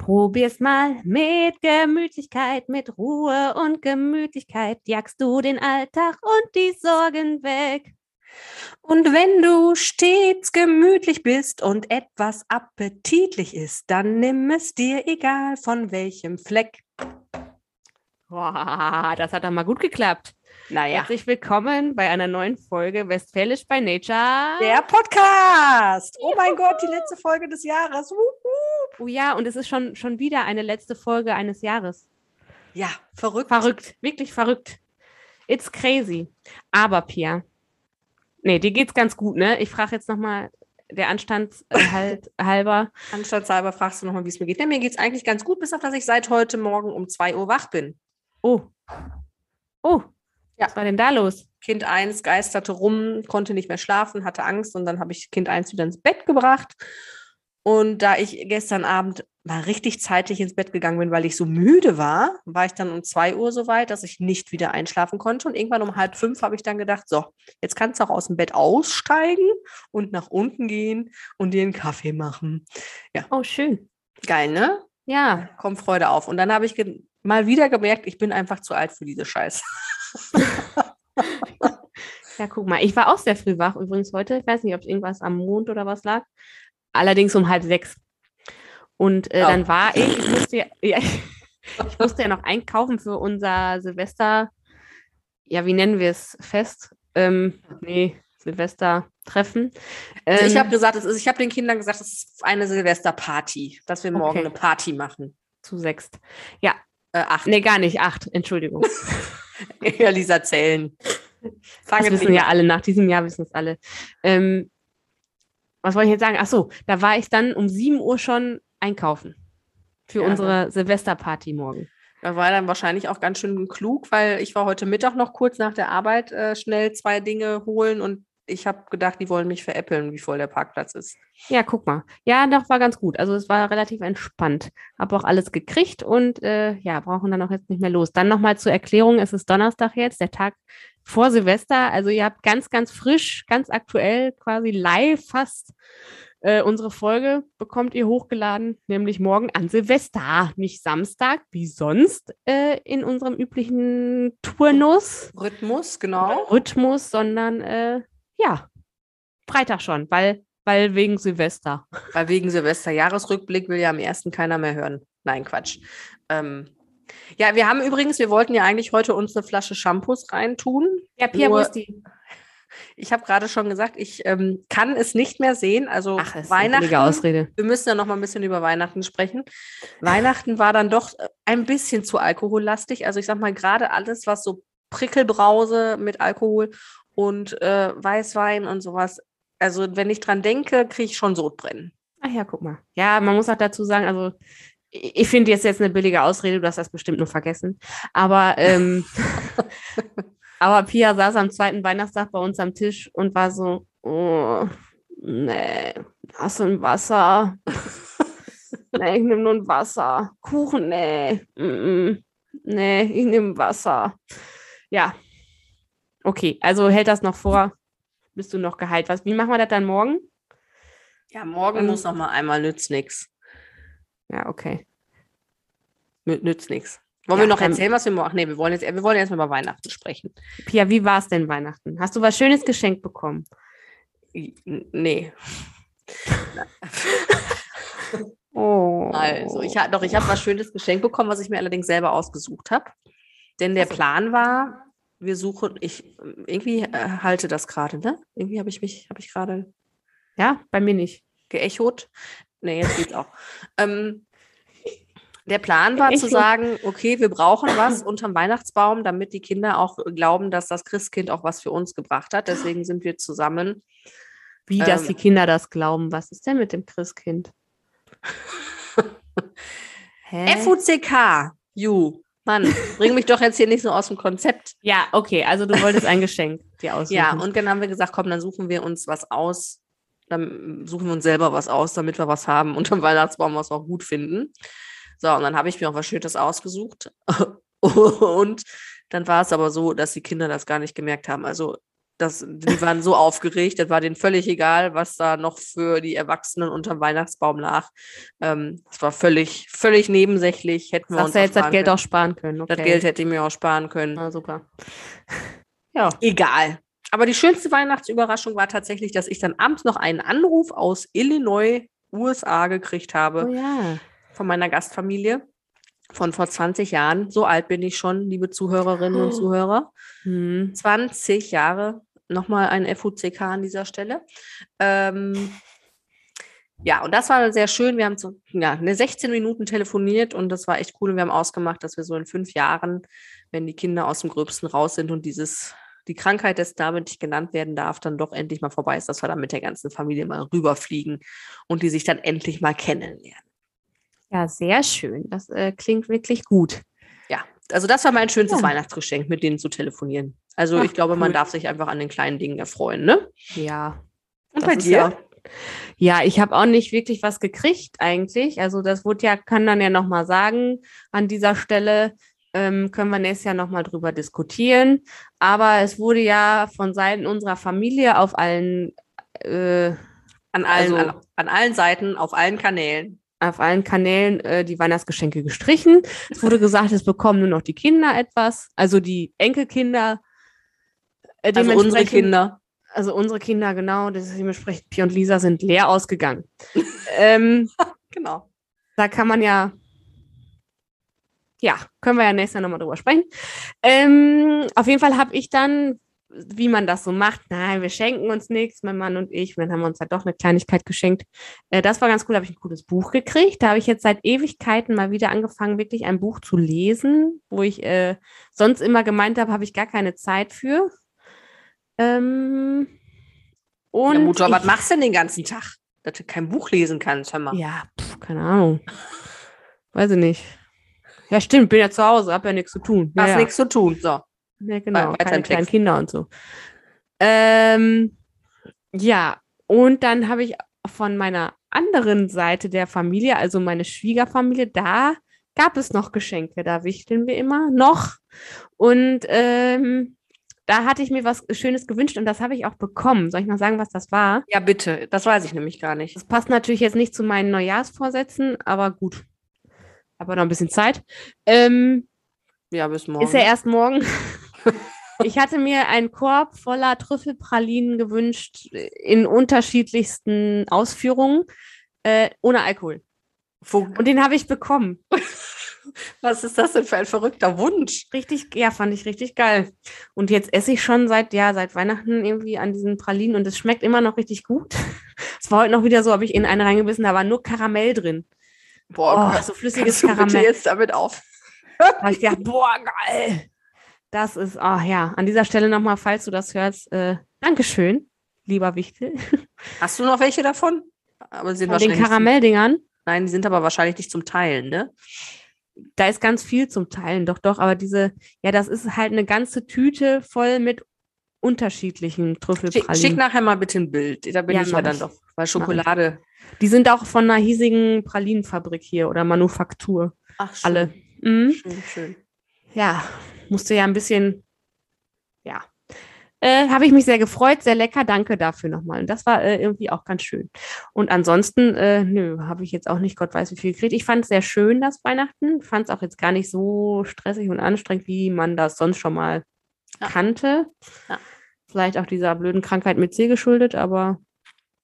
Probier's mal mit Gemütlichkeit, mit Ruhe und Gemütlichkeit jagst du den Alltag und die Sorgen weg. Und wenn du stets gemütlich bist und etwas appetitlich ist, dann nimm es dir egal von welchem Fleck. Boah, das hat doch mal gut geklappt. Naja, Herzlich willkommen bei einer neuen Folge Westfälisch bei Nature. der Podcast. Oh mein Gott, die letzte Folge des Jahres. Wup, Oh ja, und es ist schon, schon wieder eine letzte Folge eines Jahres. Ja, verrückt. Verrückt, wirklich verrückt. It's crazy. Aber Pia, nee, dir geht's ganz gut, ne? Ich frage jetzt nochmal der Anstand halt, halber. Anstandshalber fragst du nochmal, wie es mir geht. Ja, mir geht es eigentlich ganz gut, bis auf dass ich seit heute Morgen um 2 Uhr wach bin. Oh. Oh. Ja. Was war denn da los? Kind 1 geisterte rum, konnte nicht mehr schlafen, hatte Angst und dann habe ich Kind 1 wieder ins Bett gebracht. Und da ich gestern Abend mal richtig zeitig ins Bett gegangen bin, weil ich so müde war, war ich dann um 2 Uhr so weit, dass ich nicht wieder einschlafen konnte. Und irgendwann um halb fünf habe ich dann gedacht, so, jetzt kannst du auch aus dem Bett aussteigen und nach unten gehen und dir einen Kaffee machen. Oh, schön. Geil, ne? Ja. Kommt Freude auf. Und dann habe ich mal wieder gemerkt, ich bin einfach zu alt für diese Scheiße. Ja, guck mal. Ich war auch sehr früh wach übrigens heute. Ich weiß nicht, ob es irgendwas am Mond oder was lag. Allerdings um halb sechs. Und äh, Oh. dann war ich, ich musste, ja, ja, ich musste ja noch einkaufen für unser Silvester, ja, wie nennen wir es? Fest? Ähm, nee, Silvester-Treffen. Also ich Ähm, habe gesagt, es ist, ich habe den Kindern gesagt, es ist eine Silvesterparty, dass wir morgen Okay. eine Party machen. zu sechst. Ja, Äh, acht. nee, gar nicht, acht, Entschuldigung. Ja, Lisa zählen. Das Fangen wissen wir ja alle, nach diesem Jahr wissen es alle. Ähm, was wollte ich jetzt sagen? Ach so, da war ich dann um 7 Uhr schon einkaufen für Ja, unsere Silvesterparty morgen. Da war dann wahrscheinlich auch ganz schön klug, weil ich war heute Mittag noch kurz nach der Arbeit äh, schnell zwei Dinge holen und ich habe gedacht, die wollen mich veräppeln, wie voll der Parkplatz ist. Ja, guck mal. Ja, doch, war ganz gut. Also es war relativ entspannt. Habe auch alles gekriegt und äh, ja, brauchen dann auch jetzt nicht mehr los. Dann nochmal zur Erklärung, es ist Donnerstag jetzt, der Tag vor Silvester. Also ihr habt ganz, ganz frisch, ganz aktuell, quasi live fast äh, unsere Folge bekommt ihr hochgeladen, nämlich morgen an Silvester, nicht Samstag, wie sonst äh, in unserem üblichen Turnus, Rhythmus, genau. Rhythmus, sondern äh, ja, Freitag schon, weil, weil wegen Silvester. Weil wegen Silvester Jahresrückblick will ja am ersten keiner mehr hören. Nein, Quatsch. Ähm, ja, wir haben übrigens, wir wollten ja eigentlich heute uns eine Flasche Shampoos reintun. Ja, Pia, wo ist die? Ich habe gerade schon gesagt, ich ähm, kann es nicht mehr sehen. Also Ach, Weihnachten. Ausrede. Wir müssen ja noch mal ein bisschen über Weihnachten sprechen. Weihnachten war dann doch äh, ein bisschen zu alkohollastig. Also ich sag mal, gerade alles, was so Prickelbrause mit Alkohol und äh, Weißwein und sowas. Also wenn ich dran denke, kriege ich schon Sodbrennen. Ach ja, guck mal. Ja, man muss auch dazu sagen, also ich finde jetzt jetzt eine billige Ausrede, du hast das bestimmt nur vergessen. Aber, ähm, aber Pia saß am zweiten Weihnachtstag bei uns am Tisch und war so, oh, nee, hast du ein Wasser? nee, ich nehme nur ein Wasser. Kuchen, nee. Mm -mm. Nee, ich nehme Wasser. Ja. Okay, also hält das noch vor. Bist du noch geheilt? Was, wie machen wir das dann morgen? Ja, morgen Ähm, muss noch mal einmal nützt nix. Ja, okay. Nü- Nützt nix. Wollen Ja, wir noch ähm, erzählen, was wir morgen? Nee, wir wollen jetzt, wir wollen jetzt mal über Weihnachten sprechen. Pia, wie war es denn Weihnachten? Hast du was Schönes geschenkt bekommen? Nee. Oh. Also, ich habe doch, ich habe was Schönes geschenkt bekommen, was ich mir allerdings selber ausgesucht habe. Denn der Ach so. Plan war, wir suchen, ich irgendwie äh, halte das gerade, ne? Irgendwie habe ich mich, habe ich gerade Ja, bei mir nicht. geechot. Nee, jetzt geht's auch. ähm, der Plan war zu Geechot. sagen, okay, wir brauchen was unterm Weihnachtsbaum, damit die Kinder auch glauben, dass das Christkind auch was für uns gebracht hat. Deswegen sind wir zusammen. Wie, dass Ähm. die Kinder das glauben. Was ist denn mit dem Christkind? FUCK, you. Mann, bring mich doch jetzt hier nicht so aus dem Konzept. ja, okay, also du wolltest ein Geschenk dir aussuchen. Ja, und dann haben wir gesagt, komm, dann suchen wir uns was aus. Dann suchen wir uns selber was aus, damit wir was haben unterm Weihnachtsbaum, was wir auch gut finden. So, und dann habe ich mir auch was Schönes ausgesucht. und dann war es aber so, dass die Kinder das gar nicht gemerkt haben. Also Das, die waren so aufgeregt, das war denen völlig egal, was da noch für die Erwachsenen unterm Weihnachtsbaum lag. Ähm, das war völlig, völlig nebensächlich. Hätten wir uns du jetzt das Geld können. auch sparen können? Okay. Das Geld hätte ich mir auch sparen können. Ah, super. Ja. Egal. Aber die schönste Weihnachtsüberraschung war tatsächlich, dass ich dann abends noch einen Anruf aus Illinois, USA gekriegt habe Oh ja. von meiner Gastfamilie von vor 20 Jahren. So alt bin ich schon, liebe Zuhörerinnen und Oh. Zuhörer. Hm. 20 Jahre. Nochmal ein FUCK an dieser Stelle. Ähm, ja, und das war sehr schön. Wir haben so ja, eine 16 Minuten telefoniert und das war echt cool. Und wir haben ausgemacht, dass wir so in fünf Jahren, wenn die Kinder aus dem Gröbsten raus sind und dieses, die Krankheit, das damit nicht genannt werden darf, dann doch endlich mal vorbei ist, dass wir dann mit der ganzen Familie mal rüberfliegen und die sich dann endlich mal kennenlernen. Ja, sehr schön. Das äh, klingt wirklich gut. Ja, also das war mein schönstes Ja. Weihnachtsgeschenk, mit denen zu telefonieren. Also Ach, ich glaube, man cool. darf sich einfach an den kleinen Dingen erfreuen, ne? Ja. Und bei dir? Ja, ja ich habe auch nicht wirklich was gekriegt eigentlich. Also das wurde ja, kann dann ja nochmal sagen, an dieser Stelle ähm, können wir nächstes Jahr nochmal drüber diskutieren. Aber es wurde ja von Seiten unserer Familie auf allen, äh, An allen, Also- an, an allen Seiten, auf allen Kanälen. auf allen Kanälen äh, die Weihnachtsgeschenke gestrichen. Es wurde gesagt, es bekommen nur noch die Kinder etwas, also die Enkelkinder. Äh, Also unsere Kinder. Also unsere Kinder, genau, das ist dementsprechend Pi und Lisa sind leer ausgegangen. ähm, Genau. da kann man ja, ja, können wir ja nächstes Jahr nochmal drüber sprechen. Ähm, auf jeden Fall habe ich dann, wie man das so macht, nein, wir schenken uns nichts, mein Mann und ich, und dann haben wir uns halt doch eine Kleinigkeit geschenkt. Äh, das war ganz cool, habe ich ein cooles Buch gekriegt. Da habe ich jetzt seit Ewigkeiten mal wieder angefangen, wirklich ein Buch zu lesen, wo ich äh, sonst immer gemeint habe, habe ich gar keine Zeit für. Ähm, und ja, Mutter, ich, was machst du denn den ganzen Tag? Dass du kein Buch lesen kannst, hör mal. Ja, pf, keine Ahnung. Weiß ich nicht. Ja, stimmt, bin ja zu Hause, hab ja nichts zu tun. Ja, Hast ja. nichts zu tun. So. Ja, genau, weiter keine kleinen. Kinder und so. Ähm, ja, und dann habe ich von meiner anderen Seite der Familie, also meine Schwiegerfamilie, da gab es noch Geschenke. Da wichteln wir immer noch. Und ähm, da hatte ich mir was Schönes gewünscht und das habe ich auch bekommen. Soll ich mal sagen, was das war? Ja, bitte. Das weiß ich nämlich gar nicht. Das passt natürlich jetzt nicht zu meinen Neujahrsvorsätzen, aber gut. Aber noch ein bisschen Zeit. Ähm, Ja, bis morgen. ist ja erst morgen. ich hatte mir einen Korb voller Trüffelpralinen gewünscht, in unterschiedlichsten Ausführungen, äh, ohne Alkohol. Wo, Und den habe ich bekommen. was ist das denn für ein verrückter Wunsch? Richtig, ja, fand ich richtig geil. Und jetzt esse ich schon seit, ja, seit Weihnachten irgendwie an diesen Pralinen und es schmeckt immer noch richtig gut. Es war heute noch wieder so, habe ich in eine reingebissen, da war nur Karamell drin. Boah, Oh, so flüssiges du bitte Karamell. jetzt damit auf? Habe ich gedacht, boah, geil. Das ist, ah ja, an dieser Stelle nochmal, falls du das hörst, äh, Dankeschön, lieber Wichtel. Hast du noch welche davon? Aber sind Von den wahrscheinlich nicht Karamelldingern, nein, die sind aber wahrscheinlich nicht zum Teilen, ne? da ist ganz viel zum Teilen, doch, doch, aber diese, ja, das ist halt eine ganze Tüte voll mit unterschiedlichen Schick, Trüffelpralinen. schick nachher mal bitte ein Bild. Da bin Ja, ich ja dann ich. doch. Weil Schokolade. Die sind auch von einer hiesigen Pralinenfabrik hier oder Manufaktur, Ach, schön. alle. Mhm. Schön, schön. ja, musste ja ein bisschen, ja. Äh, Habe ich mich sehr gefreut, sehr lecker, danke dafür nochmal. Und das war äh, irgendwie auch ganz schön. Und ansonsten, äh, nö, habe ich jetzt auch nicht Gott weiß wie viel gekriegt. Ich fand es sehr schön, das Weihnachten. Fand es auch jetzt gar nicht so stressig und anstrengend, wie man das sonst schon mal Ja. kannte. Ja. Vielleicht auch dieser blöden Krankheit mit C geschuldet, aber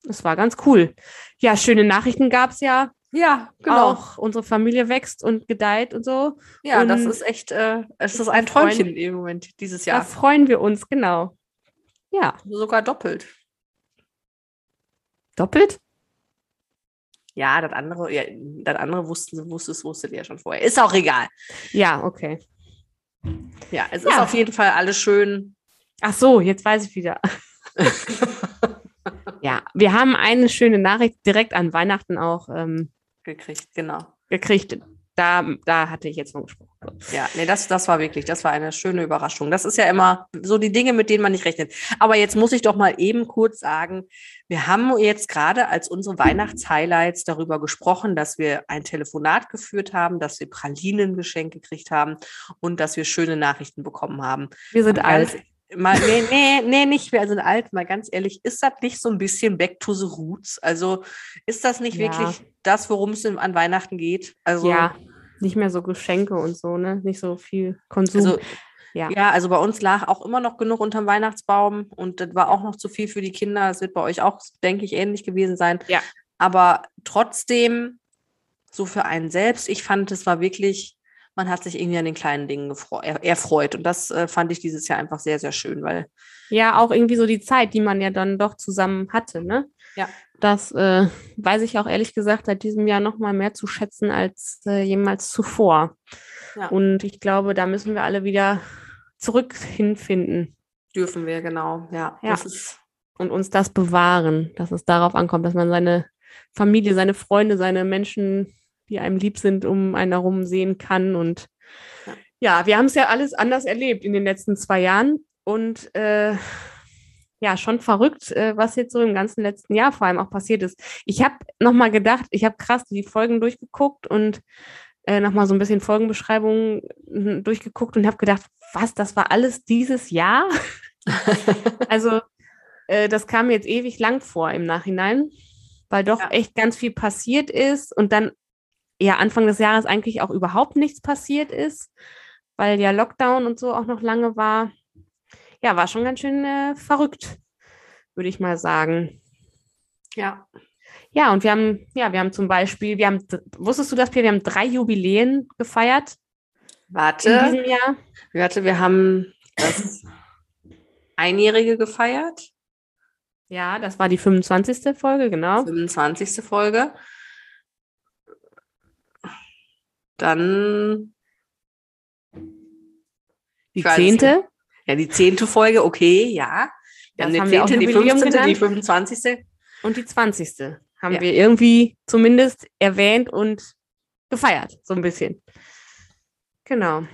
es war ganz cool. Ja, schöne Nachrichten gab es ja. Ja, genau. Auch unsere Familie wächst und gedeiht und so. Ja, das Und- ist echt, äh, es ist ein Träumchen im Moment dieses Da Jahr. freuen wir uns, genau. Ja, Sogar doppelt. doppelt? Ja, das andere, ja, das andere wussten, wusstest, wusstet ihr ja schon vorher. Ist auch egal. Ja, okay. Ja, es ist Ja. auf jeden Fall alles schön. Ach so, jetzt weiß ich wieder. ja, wir haben eine schöne Nachricht direkt an Weihnachten auch ähm, gekriegt, genau. gekriegt. Da, da hatte ich jetzt von gesprochen. Ja, nee, das, das war wirklich, das war eine schöne Überraschung. Das ist ja immer so die Dinge, mit denen man nicht rechnet. Aber jetzt muss ich doch mal eben kurz sagen, wir haben jetzt gerade als unsere Weihnachtshighlights darüber gesprochen, dass wir ein Telefonat geführt haben, dass wir Pralinen geschenkt gekriegt haben und dass wir schöne Nachrichten bekommen haben. Wir sind alt. Mal, nee, nee, nee, nicht wir sind alt, mal ganz ehrlich, ist das nicht so ein bisschen back to the roots? Also ist das nicht Ja. wirklich das, worum es an Weihnachten geht? Also, ja, nicht mehr so Geschenke und so, ne? Nicht so viel Konsum. also ja. ja, also bei uns lag auch immer noch genug unterm Weihnachtsbaum und das war auch noch zu viel für die Kinder. Das wird bei euch auch, denke ich, ähnlich gewesen sein. Ja. Aber trotzdem, so für einen selbst, ich fand, es war wirklich, man hat sich irgendwie an den kleinen Dingen er- erfreut. Und das äh, fand ich dieses Jahr einfach sehr, sehr schön, weil Ja, auch irgendwie so die Zeit, die man ja dann doch zusammen hatte, ne? Ja. Das äh, weiß ich auch ehrlich gesagt seit diesem Jahr noch mal mehr zu schätzen als äh, jemals zuvor. Ja. Und ich glaube, da müssen wir alle wieder zurück hinfinden dürfen wir, genau. Ja, Ja. und uns das bewahren, dass es darauf ankommt, dass man seine Familie, seine Freunde, seine Menschen, die einem lieb sind, um einen herum sehen kann. Und Ja. ja, wir haben es ja alles anders erlebt in den letzten zwei Jahren. Und äh, ja, schon verrückt, äh, was jetzt so im ganzen letzten Jahr vor allem auch passiert ist. Ich habe nochmal gedacht, ich habe krass die Folgen durchgeguckt und äh, nochmal so ein bisschen Folgenbeschreibungen mm, durchgeguckt und habe gedacht, was, das war alles dieses Jahr? Also, äh, das kam mir jetzt ewig lang vor im Nachhinein, weil doch Ja. echt ganz viel passiert ist und dann ja Anfang des Jahres eigentlich auch überhaupt nichts passiert ist, weil ja Lockdown und so auch noch lange war. Ja, war schon ganz schön äh, verrückt, würde ich mal sagen. ja. Ja, und wir haben, ja, wir haben zum Beispiel, wir haben, wusstest du das, wir haben drei Jubiläen gefeiert in Warte, diesem Jahr. warte, wir haben das Einjährige gefeiert, Ja, das war die 25. Folge, genau. 25. Folge. Dann Die zehnte. Ja die zehnte Folge, okay, ja. Wir Das haben die zehnte, die 15., die. 25. Und die 20. haben Ja. wir irgendwie zumindest erwähnt und gefeiert, so ein bisschen. Genau.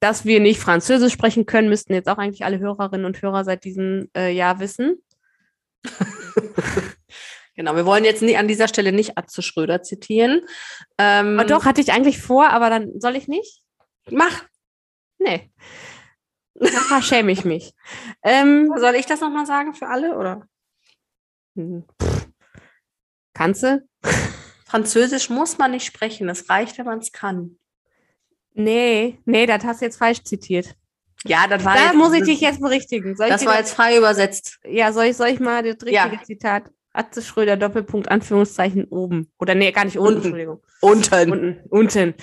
Dass wir nicht Französisch sprechen können, müssten jetzt auch eigentlich alle Hörerinnen und Hörer seit diesem äh, Jahr wissen. Genau, wir wollen jetzt nie, an dieser Stelle nicht Atze Schröder zitieren. Ähm, Aber doch, hatte ich eigentlich vor, aber dann soll ich nicht? Mach. Nee. Da schäme ich mich. Ähm, Soll ich das nochmal sagen für alle, oder? hm, pff. kannst du? Französisch muss man nicht sprechen, es reicht, wenn man es kann. Nee, nee, das hast du jetzt falsch zitiert. Ja, das war Da jetzt, muss ich dich jetzt berichtigen. Soll Das war jetzt frei übersetzt. Ja, soll ich, soll ich mal das richtige Ja. Zitat? Atze Schröder, Doppelpunkt, Anführungszeichen, oben. Oder nee, gar nicht unten, Unten. Entschuldigung. Unten. Unten, unten.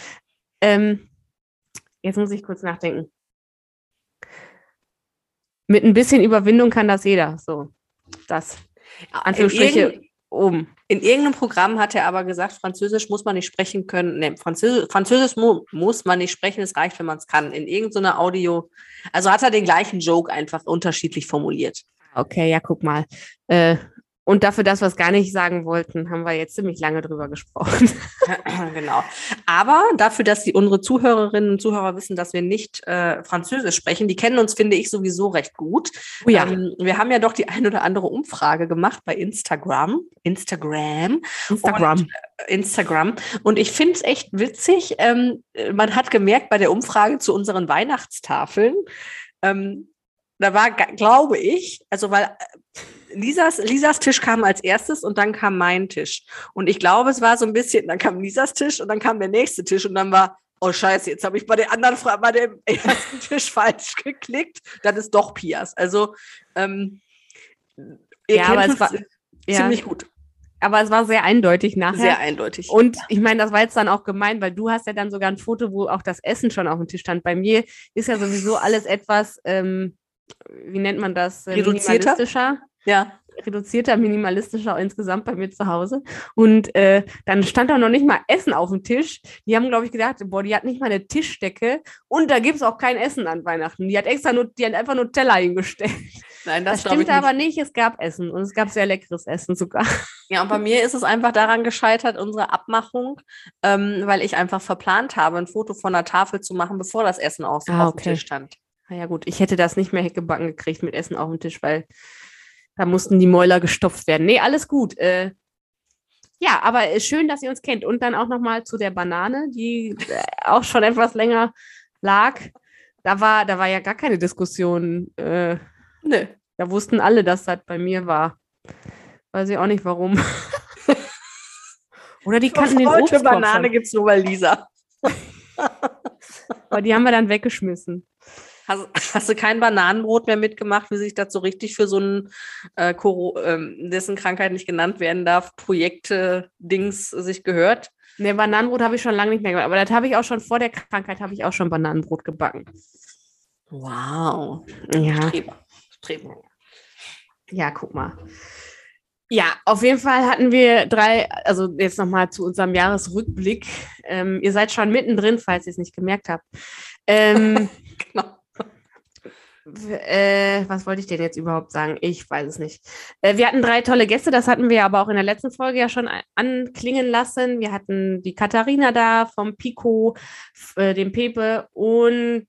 Ähm, jetzt muss ich kurz nachdenken. Mit ein bisschen Überwindung kann das jeder. So, das. In, Anführungsstriche irgend, oben. in irgendeinem Programm hat er aber gesagt, Französisch muss man nicht sprechen können. Nee, Französisch, Französisch mu muss man nicht sprechen, es reicht, wenn man es kann. In irgendeiner Audio. Also hat er den gleichen Joke einfach unterschiedlich formuliert. Okay, ja, guck mal. Äh, und dafür, dass wir es gar nicht sagen wollten, haben wir jetzt ziemlich lange drüber gesprochen. genau. Aber dafür, dass die, unsere Zuhörerinnen und Zuhörer wissen, dass wir nicht äh, Französisch sprechen, die kennen uns, finde ich, sowieso recht gut. Oh ja, Ähm, wir haben ja doch die ein oder andere Umfrage gemacht bei Instagram. Instagram. Instagram. Instagram. Und ich finde es echt witzig. Ähm, man hat gemerkt bei der Umfrage zu unseren Weihnachtstafeln, ähm, da war, glaube ich, also weil äh, Lisas, Lisas Tisch kam als erstes und dann kam mein Tisch. Und ich glaube, es war so ein bisschen, dann kam Lisas Tisch und dann kam der nächste Tisch und dann war, oh Scheiße, jetzt habe ich bei der anderen bei dem ersten Tisch falsch geklickt. Das ist doch Pias. Also ähm, ihr Ja, aber kennt es war- ja, ziemlich gut. aber es war sehr eindeutig nachher. Sehr eindeutig. Und ich meine, das war jetzt dann auch gemein, weil du hast ja dann sogar ein Foto, wo auch das Essen schon auf dem Tisch stand. Bei mir ist ja sowieso alles etwas, ähm, wie nennt man das? Äh, Reduzierter? Minimalistischer. ja. Reduzierter, minimalistischer insgesamt bei mir zu Hause. Und äh, dann stand da noch nicht mal Essen auf dem Tisch. Die haben, glaube ich, gedacht, boah, die hat nicht mal eine Tischdecke und da gibt es auch kein Essen an Weihnachten. Die hat extra nur, die hat einfach nur Teller hingestellt. Nein, Das, das, stimmt aber nicht. Es gab Essen und es gab sehr leckeres Essen sogar. Ja, und bei mir ist es einfach daran gescheitert, unsere Abmachung, ähm, weil ich einfach verplant habe, ein Foto von der Tafel zu machen, bevor das Essen auf, Ah, auf dem okay. Tisch stand. Naja gut, ich hätte das nicht mehr gebacken gekriegt mit Essen auf dem Tisch, weil da mussten die Mäuler gestopft werden. Nee, alles gut. Äh, ja, aber äh, schön, dass ihr uns kennt. Und dann auch nochmal zu der Banane, die äh, auch schon etwas länger lag. Da war, da war ja gar keine Diskussion, äh, Nö. Da wussten alle, dass das bei mir war. Weiß ich auch nicht warum. Oder die kannten den Obstkorb Banane gibt es nur bei Lisa. Aber die haben wir dann weggeschmissen. Hast, hast du kein Bananenbrot mehr mitgemacht, wie sich das so richtig für so ein, äh, ähm, dessen Krankheit nicht genannt werden darf, Projekte-Dings sich gehört? Ne, Bananenbrot habe ich schon lange nicht mehr gemacht. Aber das habe ich auch schon vor der Krankheit, habe ich auch schon Bananenbrot gebacken. Wow. Ja. Streber. Streber. Ja, guck mal. Ja, auf jeden Fall hatten wir drei, also jetzt nochmal zu unserem Jahresrückblick. Ähm, ihr seid schon mittendrin, falls ihr es nicht gemerkt habt. Ähm, Genau. Äh, was wollte ich denn jetzt überhaupt sagen? Ich weiß es nicht. Äh, wir hatten drei tolle Gäste, das hatten wir aber auch in der letzten Folge ja schon anklingen lassen. Wir hatten die Katharina da vom Pico, äh, den Pepe und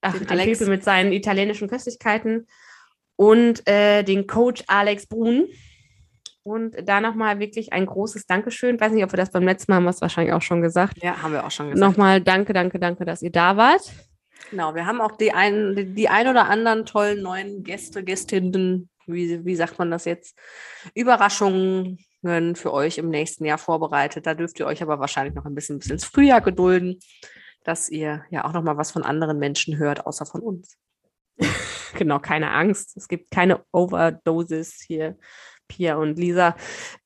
ach, Den den. Pepe mit seinen italienischen Köstlichkeiten und äh, den Coach Alex Brun. Und da nochmal wirklich ein großes Dankeschön. Weiß nicht, ob wir das beim letzten Mal haben wir es wahrscheinlich auch schon gesagt. Ja, haben wir auch schon gesagt. Nochmal danke, danke, danke, dass ihr da wart. Genau, wir haben auch die ein, die, ein oder anderen tollen neuen Gäste, Gästinnen, wie, wie sagt man das jetzt, Überraschungen für euch im nächsten Jahr vorbereitet. Da dürft ihr euch aber wahrscheinlich noch ein bisschen bis ins Frühjahr gedulden, dass ihr ja auch noch mal was von anderen Menschen hört, außer von uns. Genau, keine Angst. Es gibt keine Overdoses hier, Pia und Lisa.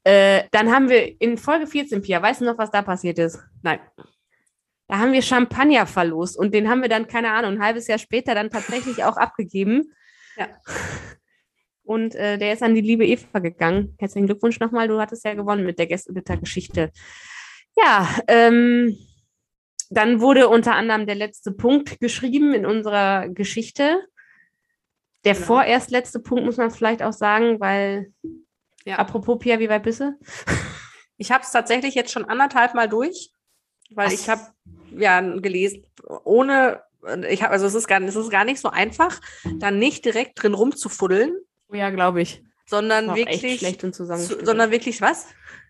Äh, dann haben wir in Folge 14, Pia, weißt du noch, was da passiert ist? Nein. Da haben wir Champagner verlost und den haben wir dann, keine Ahnung, ein halbes Jahr später dann tatsächlich auch abgegeben. Ja. Und äh, der ist an die liebe Eva gegangen. Herzlichen Glückwunsch nochmal, du hattest ja gewonnen mit der Gästebitter-Geschichte. Ja, ähm, dann wurde unter anderem der letzte Punkt geschrieben in unserer Geschichte. Der Genau. vorerst letzte Punkt muss man vielleicht auch sagen, weil, Ja. apropos Pia, wie weit bist du? Ich habe es tatsächlich jetzt schon anderthalb Mal durch, weil Was? ich habe ja gelesen, ohne, ich habe, also es ist, gar, es ist gar nicht so einfach, dann nicht direkt drin rumzufuddeln, Oh ja, glaube ich. sondern wirklich, echt schlecht und zu, zusammengestückelt. sondern wirklich was?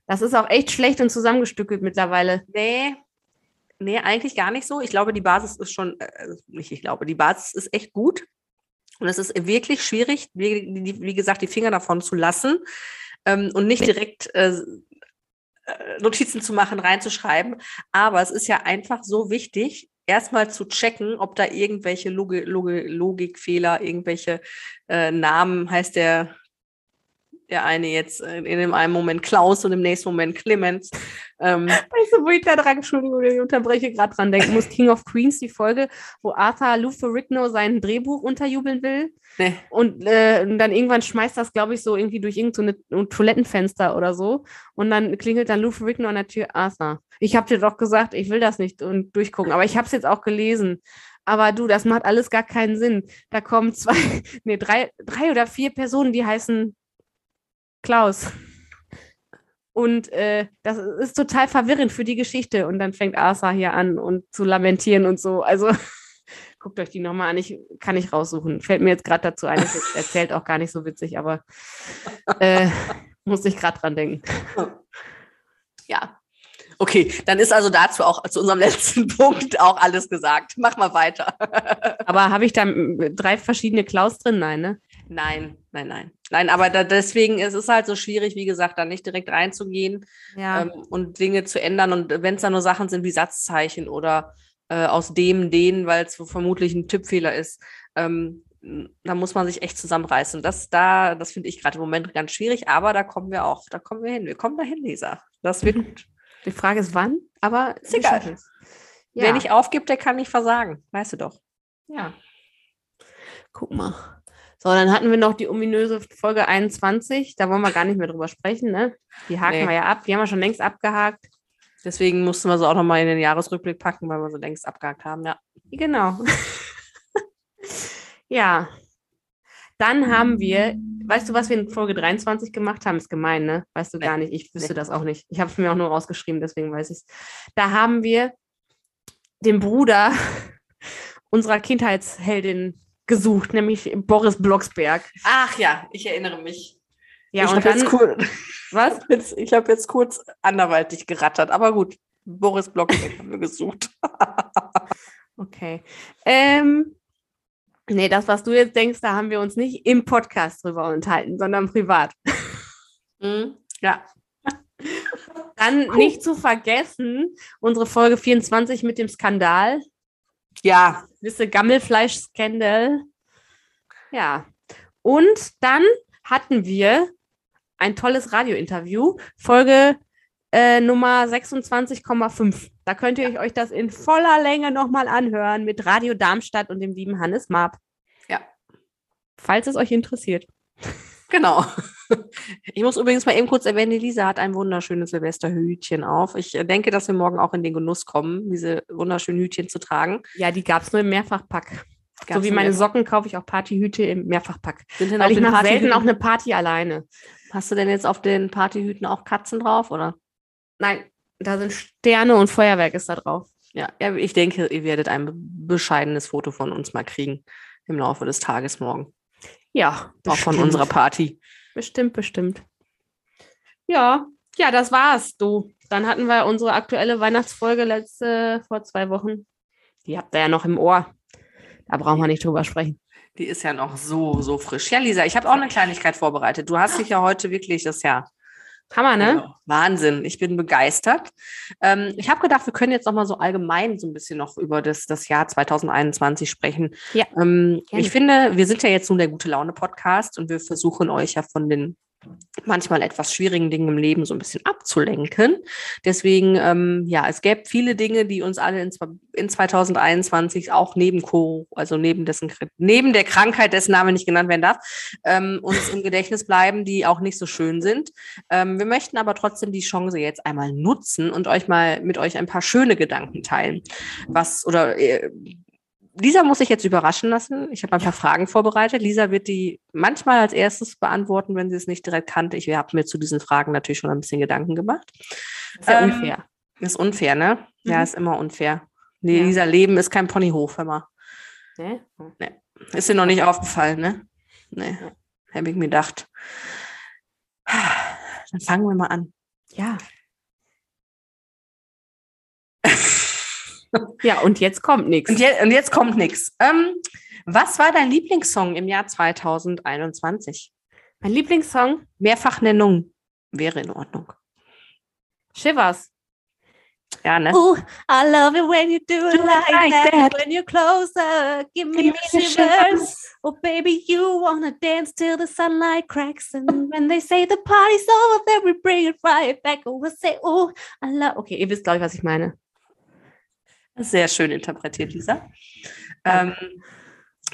das ist auch echt schlecht und zusammengestückelt mittlerweile. Nee, nee, eigentlich gar nicht so. Ich glaube, die Basis ist schon, äh, also nicht ich glaube, die Basis ist echt gut. Und es ist wirklich schwierig, wie, wie, gesagt, die Finger davon zu lassen ähm, und nicht direkt äh, Notizen zu machen, reinzuschreiben. Aber es ist ja einfach so wichtig, erstmal zu checken, ob da irgendwelche Logi Logi Logikfehler, irgendwelche äh, Namen, heißt der, der eine jetzt äh, in dem einen Moment Klaus und im nächsten Moment Clemens. Ähm, Weißt du, wo ich da dran, Entschuldigung, ich unterbreche, gerade dran denken muss, King of Queens, die Folge, wo Arthur Lou Ferrigno sein Drehbuch unterjubeln will. nee. Und, äh, und dann irgendwann schmeißt das, glaube ich, so irgendwie durch irgendein so Toilettenfenster oder so. Und dann klingelt dann Lou Ferrigno an der Tür, Arthur. Ich habe dir doch gesagt, ich will das nicht und durchgucken. Aber ich habe es jetzt auch gelesen. Aber du, das macht alles gar keinen Sinn. Da kommen zwei, nee, drei, drei oder vier Personen, die heißen Klaus. Und äh, das ist total verwirrend für die Geschichte. Und dann fängt Arthur hier an und zu lamentieren und so. Also guckt euch die nochmal an. Ich kann nicht raussuchen. Fällt mir jetzt gerade dazu ein. Jetzt erzählt auch gar nicht so witzig, aber äh, muss ich gerade dran denken. Ja. Okay, dann ist also dazu auch zu unserem letzten Punkt auch alles gesagt. Mach mal weiter. Aber habe ich da drei verschiedene Klaus drin? Nein, ne? Nein, nein, nein. Nein, aber da, deswegen es ist halt so schwierig, wie gesagt, da nicht direkt reinzugehen Ja. ähm, und Dinge zu ändern. Und wenn es dann nur Sachen sind wie Satzzeichen oder äh, aus dem, den, weil es vermutlich ein Tippfehler ist, ähm, da muss man sich echt zusammenreißen. Das da, das finde ich gerade im Moment ganz schwierig, aber da kommen wir auch, da kommen wir hin. Wir kommen dahin, Lisa. Das wird gut. Die Frage ist wann, aber Ist egal. es. Ja. Wer nicht aufgibt, der kann nicht versagen. Weißt du doch. Ja. Guck mal. So, dann hatten wir noch die ominöse Folge 21. Da wollen wir gar nicht mehr drüber sprechen, ne? Die haken Nee. wir ja ab. Die haben wir schon längst abgehakt. Deswegen mussten wir sie auch nochmal in den Jahresrückblick packen, weil wir sie längst abgehakt haben, ja. Genau. ja. Dann haben wir, weißt du, was wir in Folge 23 gemacht haben? Ist gemein, ne? Weißt du gar nicht. Ich wüsste Nee. das auch nicht. Ich habe es mir auch nur rausgeschrieben, deswegen weiß ich es. Da haben wir den Bruder unserer Kindheitsheldin gesucht, nämlich Boris Blocksberg. Ach ja, ich erinnere mich. Ja, ich und habe jetzt, dann, kurz- was? jetzt, ich hab jetzt kurz anderweitig gerattert, aber gut. Boris Blocksberg haben wir gesucht. Okay. Ähm, Nee, das, was du jetzt denkst, da haben wir uns nicht im Podcast drüber unterhalten, sondern privat. Mhm. Ja. Dann nicht zu vergessen, unsere Folge 24 mit dem Skandal. Ja. Wisse Gammelfleisch-Skandal. Ja. Und dann hatten wir ein tolles Radiointerview, Folge äh, Nummer 26,5. Da könnt ihr euch das in voller Länge nochmal anhören mit Radio Darmstadt und dem lieben Hannes Marp. Ja. Falls es euch interessiert. Genau. Ich muss übrigens mal eben kurz erwähnen, die Lisa hat ein wunderschönes Silvesterhütchen auf. Ich äh, denke, dass wir morgen auch in den Genuss kommen, diese wunderschönen Hütchen zu tragen. Ja, die gab es nur im Mehrfachpack. Gab's so wie meine Socken kaufe ich auch Partyhüte im Mehrfachpack. Sind denn Weil ich mache selten auch eine Party alleine. Hast du denn jetzt auf den Partyhüten auch Katzen drauf, oder? Nein, da sind Sterne und Feuerwerk ist da drauf. Ja, ja, ich denke, ihr werdet ein be- bescheidenes Foto von uns mal kriegen im Laufe des Tages morgen. Ja, Auch von bestimmt. unserer Party. Bestimmt, bestimmt. Ja, ja, das war's, du. Dann hatten wir unsere aktuelle Weihnachtsfolge letzte vor zwei Wochen. Die habt ihr ja noch im Ohr. Da brauchen wir nicht drüber sprechen. Die ist ja noch so, so frisch. Ja, Lisa, ich habe auch eine Kleinigkeit vorbereitet. Du hast dich ja heute wirklich das Jahr. Hammer, ne? Also, Wahnsinn, ich bin begeistert. Ähm, ich habe gedacht, wir können jetzt noch mal so allgemein so ein bisschen noch über das, das Jahr 2021 sprechen. Ja, Ähm, ich finde, wir sind ja jetzt nun der gute Laune Podcast und wir versuchen euch ja von den manchmal etwas schwierigen Dingen im Leben so ein bisschen abzulenken. Deswegen, ähm, ja, es gäbe viele Dinge, die uns alle in, in 2021 auch neben Co, also neben dessen, neben der Krankheit, dessen Name nicht genannt werden darf, ähm, uns im Gedächtnis bleiben, die auch nicht so schön sind. Ähm, wir möchten aber trotzdem die Chance jetzt einmal nutzen und euch mal mit euch ein paar schöne Gedanken teilen. Was oder äh, Lisa muss sich jetzt überraschen lassen. Ich habe ein paar Fragen vorbereitet. Lisa wird die manchmal als erstes beantworten, wenn sie es nicht direkt kannte. Ich habe mir zu diesen Fragen natürlich schon ein bisschen Gedanken gemacht. Ist ja Ähm, unfair. Ist unfair, ne? Ja, Mhm. ist immer unfair. Nee, Ja. Lisa, Leben ist kein Ponyhof, hör mal. Ne? Ist dir noch nicht aufgefallen, ne? Nee, habe ich mir gedacht. Dann fangen wir mal an. Ja. Ja, und jetzt kommt nichts. Und, je und jetzt kommt nichts. Ähm, was war dein Lieblingssong im Jahr 2021? Mein Lieblingssong, Mehrfachnennung wäre in Ordnung. Shivers. Ja, ne? Ooh, I love it when you do it like, like that. that. When you're closer, give me Give the shivers. Oh, baby, you wanna dance till the sunlight cracks. And when they say the party's over, then we bring it right back. And we'll say, oh, I love. Okay, ihr wisst, glaube ich, was ich meine. Sehr schön interpretiert, Lisa. Ähm,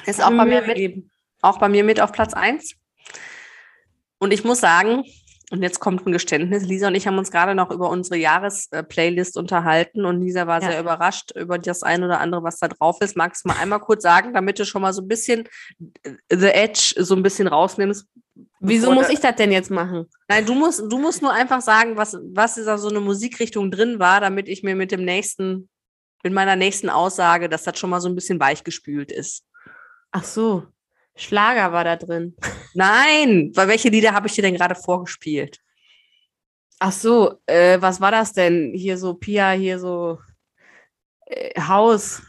ist auch bei, mir mit, auch bei mir mit auf Platz 1. Und ich muss sagen, und jetzt kommt ein Geständnis, Lisa und ich haben uns gerade noch über unsere Jahresplaylist unterhalten und Lisa war Ja. sehr überrascht über das ein oder andere, was da drauf ist. Magst du mal einmal kurz sagen, damit du schon mal so ein bisschen äh, The Edge so ein bisschen rausnimmst? Wieso muss ich das denn jetzt machen? Nein, du musst, du musst nur einfach sagen, was, was da so eine Musikrichtung drin war, damit ich mir mit dem nächsten, mit meiner nächsten Aussage, dass das schon mal so ein bisschen weichgespült ist. Ach so, Schlager war da drin. Nein, weil welche Lieder habe ich dir denn gerade vorgespielt? Ach so, äh, was war das denn? Hier so Pia, hier so äh, Haus.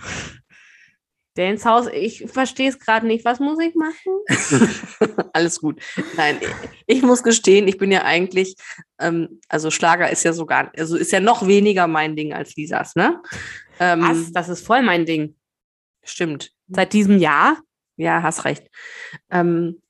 Dance House. Ich verstehe es gerade nicht. Was muss ich machen? Alles gut. Nein, ich muss gestehen, ich bin ja eigentlich, ähm, also Schlager ist ja sogar, also ist ja noch weniger mein Ding als Lisas, ne? Ähm, Was? Das ist voll mein Ding. Stimmt. Seit diesem Jahr? Ja, hast recht. Ähm,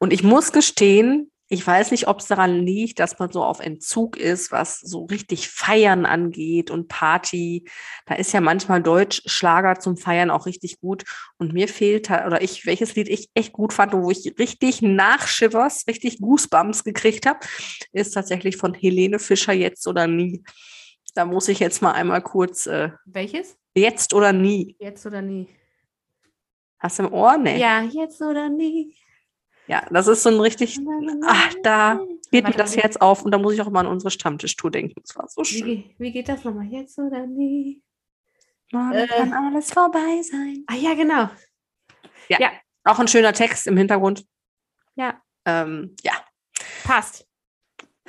und ich muss gestehen, ich weiß nicht, ob es daran liegt, dass man so auf Entzug ist, was so richtig Feiern angeht und Party. Da ist ja manchmal Deutsch-Schlager zum Feiern auch richtig gut. Und mir fehlt, halt- oder ich, welches Lied ich echt gut fand, wo ich richtig nach Shivers, richtig Goosebumps gekriegt habe, ist tatsächlich von Helene Fischer Jetzt oder Nie. Da muss ich jetzt mal einmal kurz, äh, Welches? Jetzt oder Nie. Jetzt oder nie? Hast du im Ohr? Nee. Ja, jetzt oder nie. Ja, das ist so ein richtig, ach, da geht mir das wie- Herz auf und da muss ich auch immer an unsere Stammtischtour denken. Das war so Wie, schön. ge- wie geht das nochmal? Jetzt oder nie? Morgen äh, kann alles vorbei sein. Ah ja, genau. Auch ein schöner Text im Hintergrund. Ja, Ähm, ja. passt.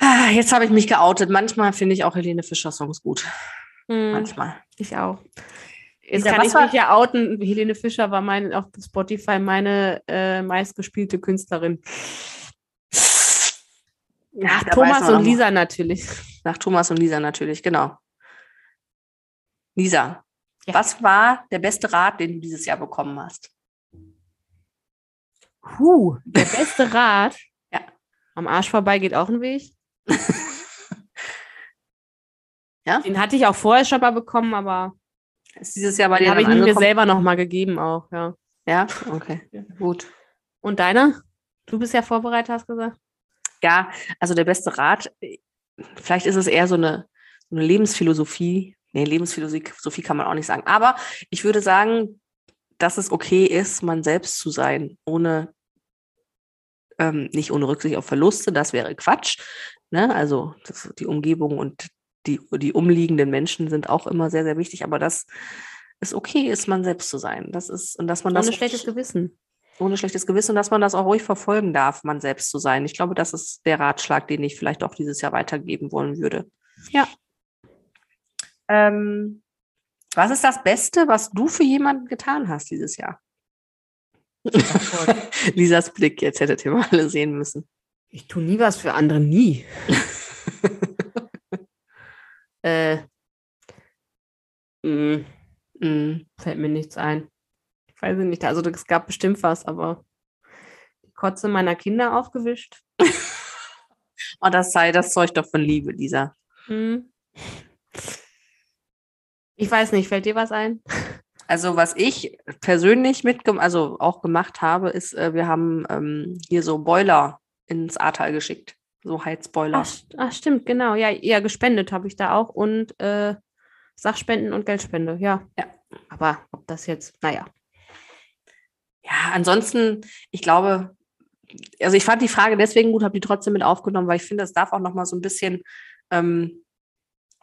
Ah, Jetzt habe ich mich geoutet. Manchmal finde ich auch Helene Fischer Songs gut. Hm, Manchmal. ich auch. Jetzt kann was ich mich ja outen. Helene Fischer war mein, auf Spotify meine äh, meistgespielte Künstlerin. Ja, da Thomas und Lisa natürlich. Nach Thomas und Lisa natürlich, genau. Lisa, Ja. was war der beste Rat, den du dieses Jahr bekommen hast? Huh, der beste Rat. Ja. Am Arsch vorbei geht auch ein Weg. Ja? Den hatte ich auch vorher schon mal bekommen, aber Ist dieses Jahr bei dir habe ich mir selber noch mal gegeben auch, ja. Ja, okay, gut. Und deiner? Du bist ja vorbereitet, hast gesagt. Ja, also der beste Rat, vielleicht ist es eher so eine, so eine Lebensphilosophie. Nee, Lebensphilosophie kann man auch nicht sagen. Aber ich würde sagen, dass es okay ist, man selbst zu sein, ohne ähm, nicht ohne Rücksicht auf Verluste, das wäre Quatsch. Ne? Also das, die Umgebung und die, die umliegenden Menschen sind auch immer sehr, sehr wichtig, aber dass es okay ist, man selbst zu sein. Das ist, und dass man das Ohne schlechtes Gewissen. ohne schlechtes Gewissen, dass man das auch ruhig verfolgen darf, man selbst zu sein. Ich glaube, das ist der Ratschlag, den ich vielleicht auch dieses Jahr weitergeben wollen würde. Ja. Ähm, was ist das Beste, was du für jemanden getan hast dieses Jahr? Lisas Blick, jetzt hättet ihr mal alle sehen müssen. Ich tue nie was für andere, nie. äh, mh, Mm, fällt mir nichts ein. Ich weiß nicht. Also es gab bestimmt was, aber die Kotze meiner Kinder aufgewischt. Oh, das sei das Zeug doch von Liebe, Lisa. Hm. Ich weiß nicht, fällt dir was ein? Also was ich persönlich mitgem also auch gemacht habe, ist, äh, wir haben ähm, hier so Boiler ins Ahrtal geschickt. So Heizboiler. Ach, ach stimmt, genau. Ja, eher gespendet habe ich da auch und äh, Sachspenden und Geldspende, ja. Ja. Aber ob das jetzt, naja. Ja, ansonsten, ich glaube, also ich fand die Frage deswegen gut, habe die trotzdem mit aufgenommen, weil ich finde, es darf auch noch mal so ein bisschen ähm,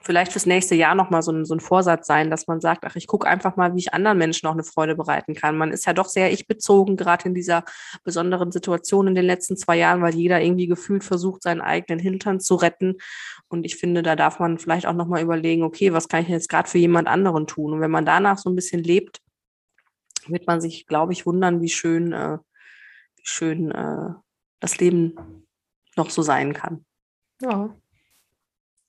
vielleicht fürs nächste Jahr noch mal so ein, so ein Vorsatz sein, dass man sagt, ach, ich gucke einfach mal, wie ich anderen Menschen auch eine Freude bereiten kann. Man ist ja doch sehr ich-bezogen, gerade in dieser besonderen Situation in den letzten zwei Jahren, weil jeder irgendwie gefühlt versucht, seinen eigenen Hintern zu retten. Und ich finde, da darf man vielleicht auch noch mal überlegen, okay, was kann ich jetzt gerade für jemand anderen tun? Und wenn man danach so ein bisschen lebt, wird man sich, glaube ich, wundern, wie schön, äh, wie schön äh, das Leben noch so sein kann. Ja.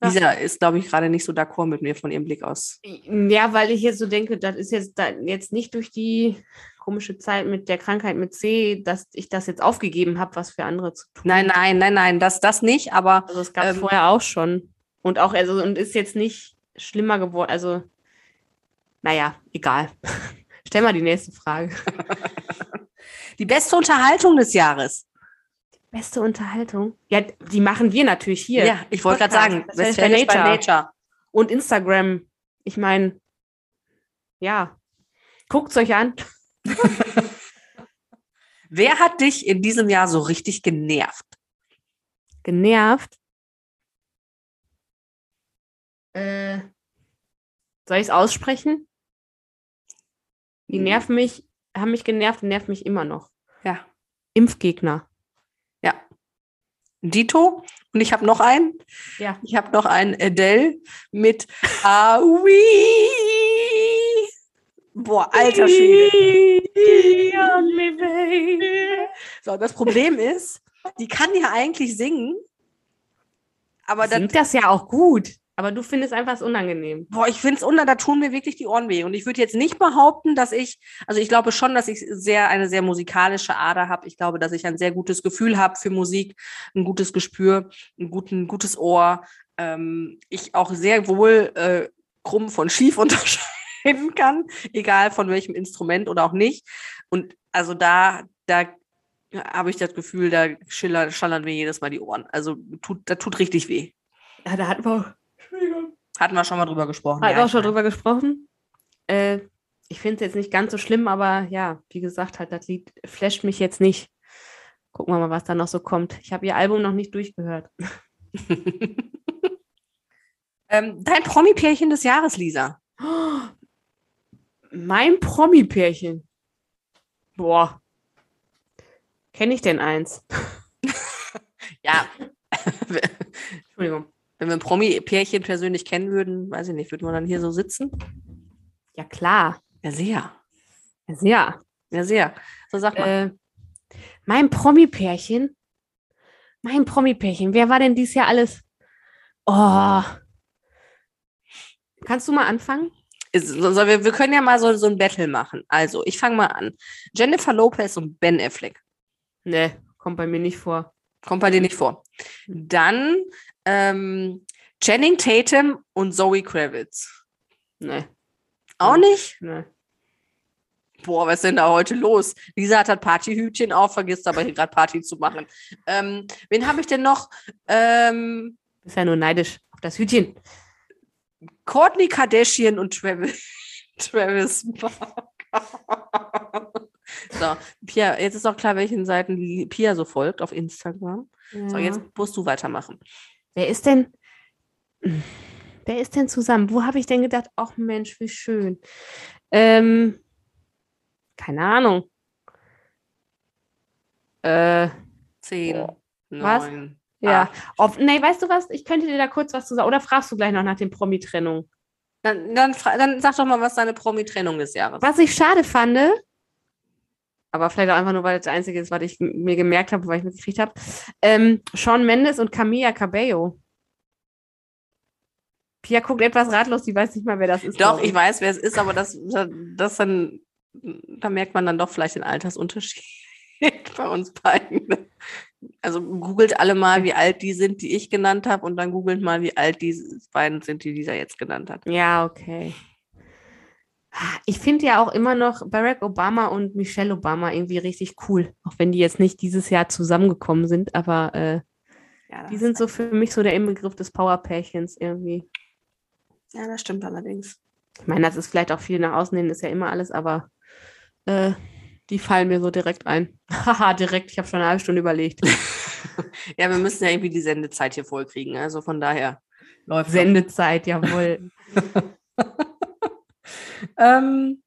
Ja. Lisa ist, glaube ich, gerade nicht so d'accord mit mir von ihrem Blick aus. Ja, weil ich jetzt so denke, das ist jetzt da jetzt nicht durch die komische Zeit mit der Krankheit mit C, dass ich das jetzt aufgegeben habe, was für andere zu tun. Nein, nein, nein, nein, das, das nicht, aber Also es gab Ähm, vorher auch schon. Und auch, also, und ist jetzt nicht schlimmer geworden. Also, naja, egal. Stell mal die nächste Frage. die beste Unterhaltung des Jahres. Beste Unterhaltung? Ja, die machen wir natürlich hier. Ja, ich wollte gerade sagen, Westfälisch bei bei Nature. Und Instagram. Ich meine, ja. Guckt's euch an. Wer hat dich in diesem Jahr so richtig genervt? Genervt. Äh, soll ich es aussprechen? Die Hm. nerven mich, haben mich genervt und nerven mich immer noch. Ja, Impfgegner. Dito. Und ich habe noch einen. Ja. Ich habe noch einen Adele mit Aui. Boah, alter Schwede. So, das Problem ist, die kann ja eigentlich singen, aber dann, Singt das ja auch gut. Aber du findest einfach es unangenehm. boah, ich finde es unter, da tun mir wirklich die Ohren weh. Und ich würde jetzt nicht behaupten, dass ich, also ich glaube schon, dass ich sehr eine sehr musikalische Ader habe. Ich glaube, dass ich ein sehr gutes Gefühl habe für Musik, ein gutes Gespür, ein guten, gutes Ohr. Ähm, ich auch sehr wohl äh, krumm von schief unterscheiden kann, egal von welchem Instrument oder auch nicht. Und also da, da habe ich das Gefühl, da schillern, schallern mir jedes Mal die Ohren. Also tut, da tut richtig weh. Ja, da hatten wir, Entschuldigung. Hatten wir schon mal drüber gesprochen. hatten wir ja, auch schon drüber gesprochen. Äh, ich finde es jetzt nicht ganz so schlimm, aber ja, wie gesagt, halt, das Lied flasht mich jetzt nicht. Gucken wir mal, was da noch so kommt. Ich habe ihr Album noch nicht durchgehört. ähm, dein Promi-Pärchen des Jahres, Lisa. Mein Promi-Pärchen. Boah. Kenne ich denn eins? Ja. Entschuldigung. Wenn wir ein Promi-Pärchen persönlich kennen würden, weiß ich nicht, würden wir dann hier so sitzen? Ja, klar. Ja, sehr. Ja, sehr. Ja, sehr. So sag mal. Äh, mein Promi-Pärchen. Mein Promi-Pärchen. Wer war denn dieses Jahr alles? Oh. Kannst du mal anfangen? Ist- so, so, wir, wir können ja mal so, so ein Battle machen. Also, ich fange mal an. Jennifer Lopez und Ben Affleck. Nee, kommt bei mir nicht vor. Kommt bei dir nicht vor. Dann ähm, Channing Tatum und Zoe Kravitz. Nee, Auch nicht? nee. Boah, was ist denn da heute los? Lisa hat das Partyhütchen auf, vergisst aber hier gerade Party zu machen. Ähm, wen habe ich denn noch? Ähm, Bist ja nur neidisch auf das Hütchen. Courtney Kardashian und Travis, Travis Barker. So, Pia, jetzt ist auch klar, welchen Seiten Pia so folgt auf Instagram. So, Ja. jetzt musst du weitermachen. Wer ist denn? Wer ist denn zusammen? Wo habe ich denn gedacht, ach Mensch, wie schön. Ähm, keine Ahnung. Äh, Zehn, Was? neun. ja. Ob, nee, weißt du was? Ich könnte dir da kurz was zu sagen. Oder fragst du gleich noch nach den Promi-Trennungen? Dann, dann, dann sag doch mal, was deine Promi-Trennung des Jahres Was ich schade fand, aber vielleicht auch einfach nur, weil das Einzige ist, was ich mir gemerkt habe, weil ich mitgekriegt habe, ähm, Sean Mendes und Camilla Cabello. Pia guckt etwas ratlos, die weiß nicht mal, wer das ist. Doch, ich weiß, wer es ist, aber das, das dann, da merkt man dann doch vielleicht den Altersunterschied bei uns beiden. Also googelt alle mal, wie alt die sind, die ich genannt habe, und dann googelt mal, wie alt die beiden sind, die Lisa jetzt genannt hat. Ja, okay. Ich finde ja auch immer noch Barack Obama und Michelle Obama irgendwie richtig cool, auch wenn die jetzt nicht dieses Jahr zusammengekommen sind, aber äh, Ja, die sind so für mich so der Inbegriff des Powerpärchens irgendwie. ja, das stimmt allerdings. Ich meine, das ist vielleicht auch viel nach außen hin, ist ja immer alles, aber äh, die fallen mir so direkt ein. Haha, direkt, ich habe schon eine halbe Stunde überlegt. Ja, wir müssen ja irgendwie die Sendezeit hier vollkriegen. Also von daher läuft Sendezeit, jawohl. Ähm,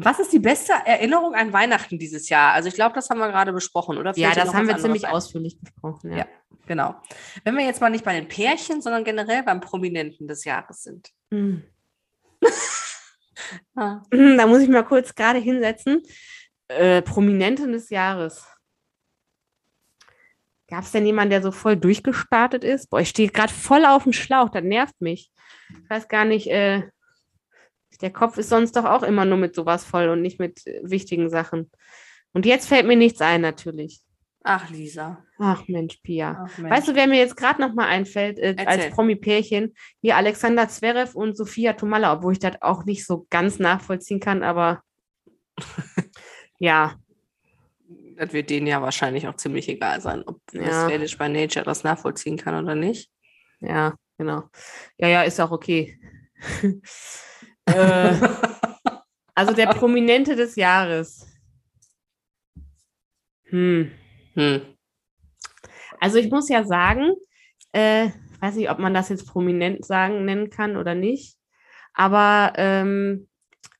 was ist die beste Erinnerung an Weihnachten dieses Jahr? Also ich glaube, das haben wir gerade besprochen, oder? ja, Fällt dir das haben wir ziemlich ein? ausführlich besprochen. Ja. Ja. Genau. Wenn wir jetzt mal nicht bei den Pärchen, sondern generell beim Prominenten des Jahres sind. Hm. Ah. Da muss ich mal kurz gerade hinsetzen. Äh, Prominenten des Jahres. Gab es denn jemanden, der so voll durchgestartet ist? Boah, ich stehe gerade voll auf dem Schlauch, das nervt mich. Ich weiß gar nicht, äh, der Kopf ist sonst doch auch immer nur mit sowas voll und nicht mit äh, wichtigen Sachen. Und jetzt fällt mir nichts ein, natürlich. Ach, Lisa. Ach Mensch, Pia. Ach, Mensch. Weißt du, wer mir jetzt gerade noch mal einfällt, äh, als. Promi-Pärchen? Hier Alexander Zverev und Sophia Tomalla, obwohl ich das auch nicht so ganz nachvollziehen kann, aber ja, das wird denen ja wahrscheinlich auch ziemlich egal sein, ob Ja. Westfälisch by Nature das nachvollziehen kann oder nicht. ja, genau. Ja, ja, ist auch okay. äh, also der Prominente des Jahres. Hm. Hm. Also ich muss ja sagen, äh, weiß nicht, ob man das jetzt prominent sagen nennen kann oder nicht, aber ähm,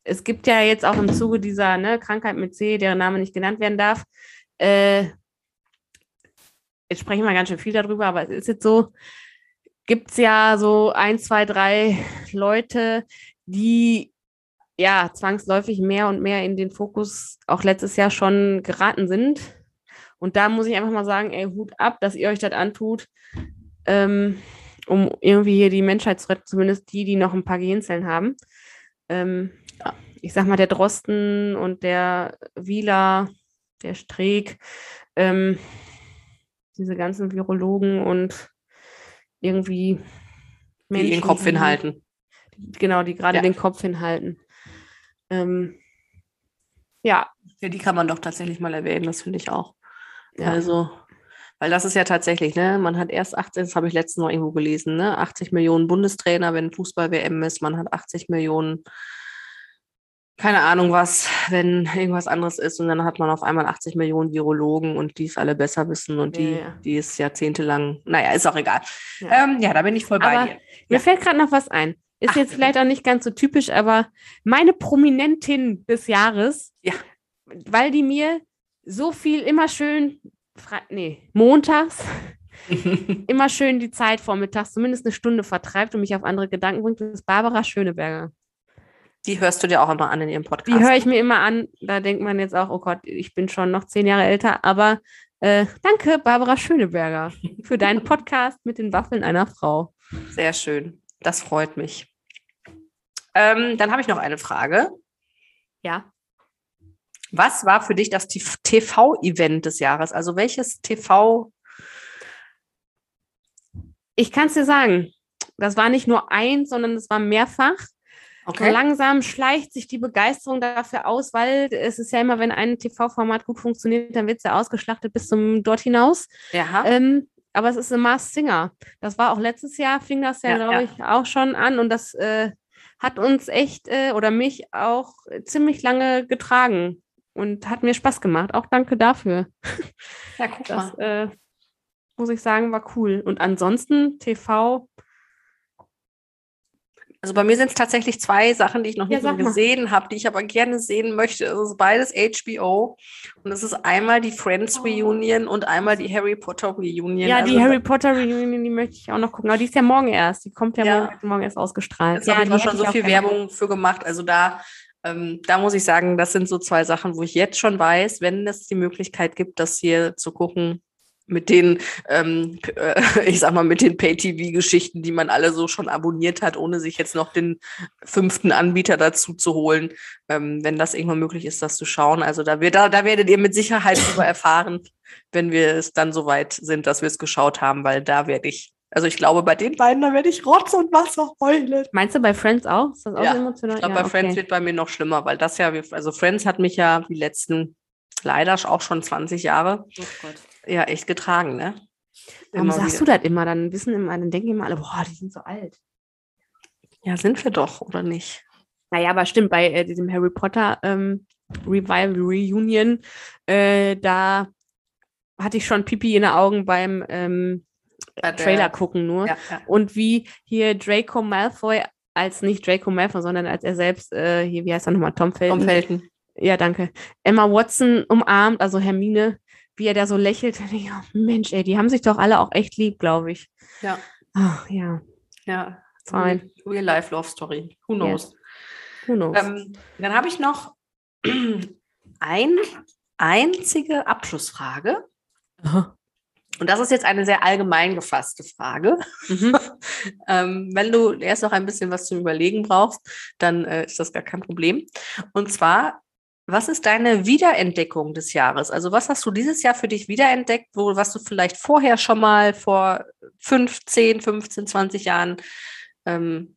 es gibt ja jetzt auch im Zuge dieser ne, Krankheit mit C, deren Name nicht genannt werden darf, äh, jetzt sprechen wir ganz schön viel darüber, aber es ist jetzt so, gibt es ja so ein, zwei, drei Leute, die ja zwangsläufig mehr und mehr in den Fokus auch letztes Jahr schon geraten sind. Und da muss ich einfach mal sagen, ey, Hut ab, dass ihr euch das antut, ähm, um irgendwie hier die Menschheit zu retten, zumindest die, die noch ein paar Gehirnzellen haben. Ähm. Ich sag mal, der Drosten und der Wieler, der Streeck, ähm, diese ganzen Virologen und irgendwie Die den Kopf die- hinhalten. Genau, die gerade Ja. den Kopf hinhalten. Ähm, ja, Ja, die kann man doch tatsächlich mal erwähnen, das finde ich auch. ja. Also, weil das ist ja tatsächlich, ne, man hat erst 18, das habe ich letztens noch irgendwo gelesen, ne, 80 Millionen Bundestrainer, wenn Fußball-WM ist, man hat 80 Millionen, keine Ahnung was, wenn irgendwas anderes ist und dann hat man auf einmal 80 Millionen Virologen und die es alle besser wissen und die, Ja, ja. die es jahrzehntelang, naja, ist auch egal. Ja. Ähm, ja da bin ich voll bei Aber- dir. Mir Ja. fällt gerade noch was ein. Ist Ach, jetzt vielleicht auch nicht ganz so typisch, aber meine Prominentin des Jahres, Ja. weil die mir so viel immer schön, nee, montags, immer schön die Zeit vormittags, zumindest eine Stunde vertreibt und mich auf andere Gedanken bringt, ist Barbara Schöneberger. Die hörst du dir auch immer an in ihrem Podcast. Die höre ich mir immer an. Da denkt man jetzt auch, oh Gott, ich bin schon noch zehn Jahre älter. Aber äh, danke, Barbara Schöneberger, für deinen Podcast mit den Waffeln einer Frau. Sehr schön. Das freut mich. Ähm, dann habe ich noch eine Frage. Ja. Was war für dich das TV-Event des Jahres? Also welches TV? Ich kann es dir sagen. Das war nicht nur eins, sondern es war mehrfach. Okay. Langsam schleicht sich die Begeisterung dafür aus, weil es ist ja immer, wenn ein TV-Format gut funktioniert, dann wird es ja ausgeschlachtet bis zum dort hinaus. Ja. Ähm, aber es ist ein Mars Singer. Das war auch letztes Jahr, fing das ja, ja glaube ja. ich, auch schon an und das äh, hat uns echt äh, oder mich auch ziemlich lange getragen und hat mir Spaß gemacht. Auch danke dafür. Ja, guck das, mal. Äh, muss ich sagen, war cool. Und ansonsten TV also bei mir sind es tatsächlich zwei Sachen, die ich noch nicht ja, gesehen habe, die ich aber gerne sehen möchte. Es ist beides HBO. Und es ist einmal die Friends oh. Reunion und einmal die Harry Potter Reunion. Ja, also die Harry Potter Reunion, die möchte ich auch noch gucken. Aber die ist ja morgen erst. Die kommt ja, ja. Morgen, morgen, erst ausgestrahlt. Da ja, habe ich schon so viel Werbung für gemacht. Also da, ähm, da muss ich sagen, das sind so zwei Sachen, wo ich jetzt schon weiß, wenn es die Möglichkeit gibt, das hier zu gucken, mit den, ähm, äh, ich sag mal, mit den Pay-TV-Geschichten, die man alle so schon abonniert hat, ohne sich jetzt noch den fünften Anbieter dazu zu holen, ähm, wenn das irgendwann möglich ist, das zu schauen. Also da, wird, da, da werdet ihr mit Sicherheit darüber erfahren, wenn wir es dann soweit sind, dass wir es geschaut haben, weil da werde ich, also ich glaube, bei den beiden, da werde ich Rotz und Wasser heulen. Meinst du bei Friends auch? Ist das auch ja, emotional? Ich glaube, ja, bei okay. Friends wird bei mir noch schlimmer, weil das ja, also Friends hat mich ja die letzten leider auch schon 20 Jahre. Oh Gott ja echt getragen, ne? Warum sagst wieder. du das immer? Dann wissen immer, dann denken immer alle, boah, die sind so alt. Ja, sind wir doch, oder nicht? Naja, aber stimmt, bei äh, diesem Harry Potter ähm, Revival Reunion, äh, da hatte ich schon Pipi in den Augen beim ähm, Trailer gucken nur. Ja, ja. Und wie hier Draco Malfoy als nicht Draco Malfoy, sondern als er selbst, äh, hier, wie heißt er nochmal, Tom Felton. Tom Felton. Ja, danke. Emma Watson umarmt, also Hermine, wie er da so lächelt. Ich, oh Mensch, ey, die haben sich doch alle auch echt lieb, glaube ich. Ja. Ach, ja. Ja. Fine. Real Life Love Story. Who knows? Yes. Who knows? Ähm, dann habe ich noch eine einzige Abschlussfrage. Aha. Und das ist jetzt eine sehr allgemein gefasste Frage. Mhm. ähm, wenn du erst noch ein bisschen was zum Überlegen brauchst, dann äh, ist das gar kein Problem. Und zwar, was ist deine Wiederentdeckung des Jahres? Also was hast du dieses Jahr für dich wiederentdeckt, wo, was du vielleicht vorher schon mal vor 15, 15, 20 Jahren ähm,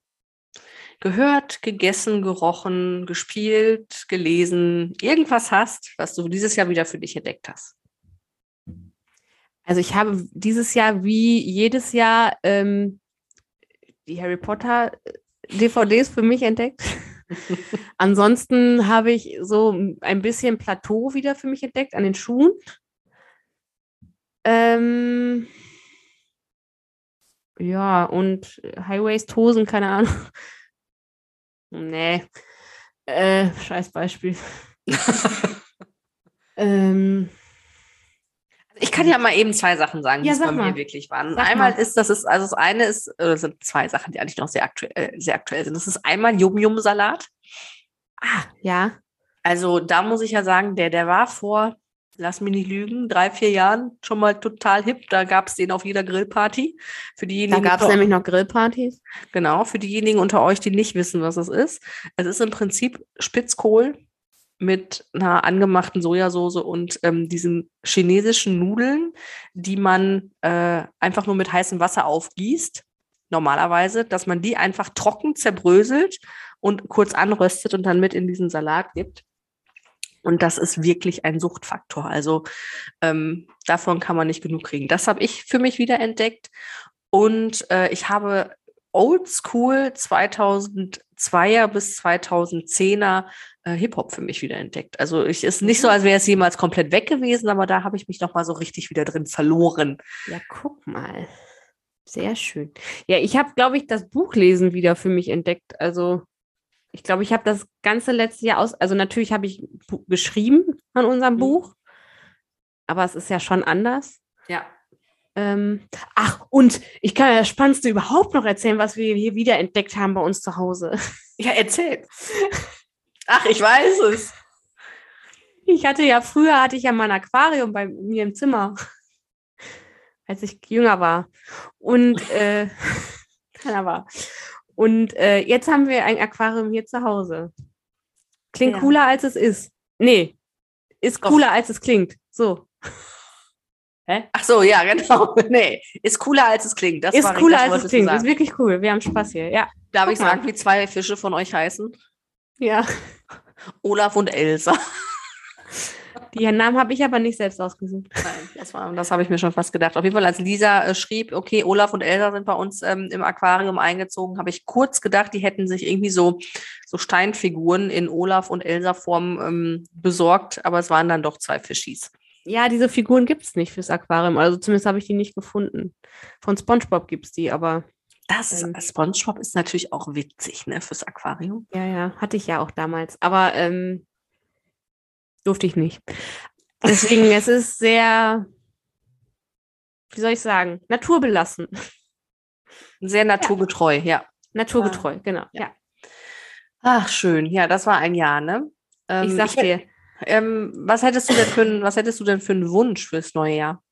gehört, gegessen, gerochen, gespielt, gelesen, irgendwas hast, was du dieses Jahr wieder für dich entdeckt hast? Also ich habe dieses Jahr wie jedes Jahr ähm, die Harry Potter DVDs für mich entdeckt. Ansonsten habe ich so ein bisschen Plateau wieder für mich entdeckt an den Schuhen. Ähm, ja, und High-Waist-Hosen, keine Ahnung. nee. Äh, scheiß Beispiel. ähm, ich kann ja mal eben zwei Sachen sagen, die ja, bei mir wirklich waren. Sag einmal mal. ist, das ist, also das eine ist, äh, sind zwei Sachen, die eigentlich noch sehr aktuell, äh, sehr aktuell sind. Das ist einmal Yum-Yum-Salat. Ah, ja. Also da muss ich ja sagen, der, der war vor, lass mich nicht lügen, drei, vier Jahren schon mal total hip. Da gab es den auf jeder Grillparty. Für diejenigen, da gab es nämlich noch Grillpartys. Genau, für diejenigen unter euch, die nicht wissen, was es ist. Es ist im Prinzip Spitzkohl mit einer angemachten Sojasauce und ähm, diesen chinesischen Nudeln, die man äh, einfach nur mit heißem Wasser aufgießt, normalerweise, dass man die einfach trocken zerbröselt und kurz anröstet und dann mit in diesen Salat gibt. Und das ist wirklich ein Suchtfaktor. Also ähm, davon kann man nicht genug kriegen. Das habe ich für mich wieder entdeckt. Und äh, ich habe Oldschool 2002er bis 2010er äh, Hip-Hop für mich wieder entdeckt. Also ich ist nicht so, mhm. als wäre es jemals komplett weg gewesen, aber da habe ich mich noch mal so richtig wieder drin verloren. Ja, guck mal. Sehr schön. Ja, ich habe, glaube ich, das Buchlesen wieder für mich entdeckt. Also ich glaube, ich habe das ganze letzte Jahr aus, also natürlich habe ich geschrieben an unserem mhm. Buch, aber es ist ja schon anders. Ja. Ähm, ach, und ich kann ja das Spannendste überhaupt noch erzählen, was wir hier wieder entdeckt haben bei uns zu Hause. Ja, erzähl. Ach, ich weiß es. Ich hatte ja früher hatte ich ja mal ein Aquarium bei mir im Zimmer, als ich jünger war. Und äh, keiner war. Und äh, jetzt haben wir ein Aquarium hier zu Hause. Klingt Ja. cooler, als es ist. Nee, ist Doch. cooler, als es klingt. So. Ach so, ja, genau. Nee, ist cooler, als es klingt. Das ist cooler, als es klingt. Ist sagen. wirklich cool. Wir haben Spaß hier. Ja. Darf Guck ich mal. sagen, wie zwei Fische von euch heißen? Ja. Olaf und Elsa. Die Namen habe ich aber nicht selbst ausgesucht. Nein, das, war- das habe ich mir schon fast gedacht. Auf jeden Fall, als Lisa äh, schrieb, okay, Olaf und Elsa sind bei uns ähm, im Aquarium eingezogen, habe ich kurz gedacht, die hätten sich irgendwie so, so Steinfiguren in Olaf und Elsa-Form ähm, besorgt, aber es waren dann doch zwei Fischis. Ja, diese Figuren gibt es nicht fürs Aquarium. Also zumindest habe ich die nicht gefunden. Von SpongeBob gibt es die, aber Das ist, Ähm. SpongeBob ist natürlich auch witzig, ne, fürs Aquarium. ja, ja, hatte ich ja auch damals. Aber ähm, durfte ich nicht. Deswegen, es ist sehr, wie soll ich sagen, naturbelassen. Sehr naturgetreu, ja. Naturgetreu, genau. Ja. Ach, schön. Ja, das war ein Jahr, ne? Ähm, Ich sag hätt- dir. Ähm, was hättest du denn für ein, was hättest du denn für einen Wunsch fürs neue Jahr?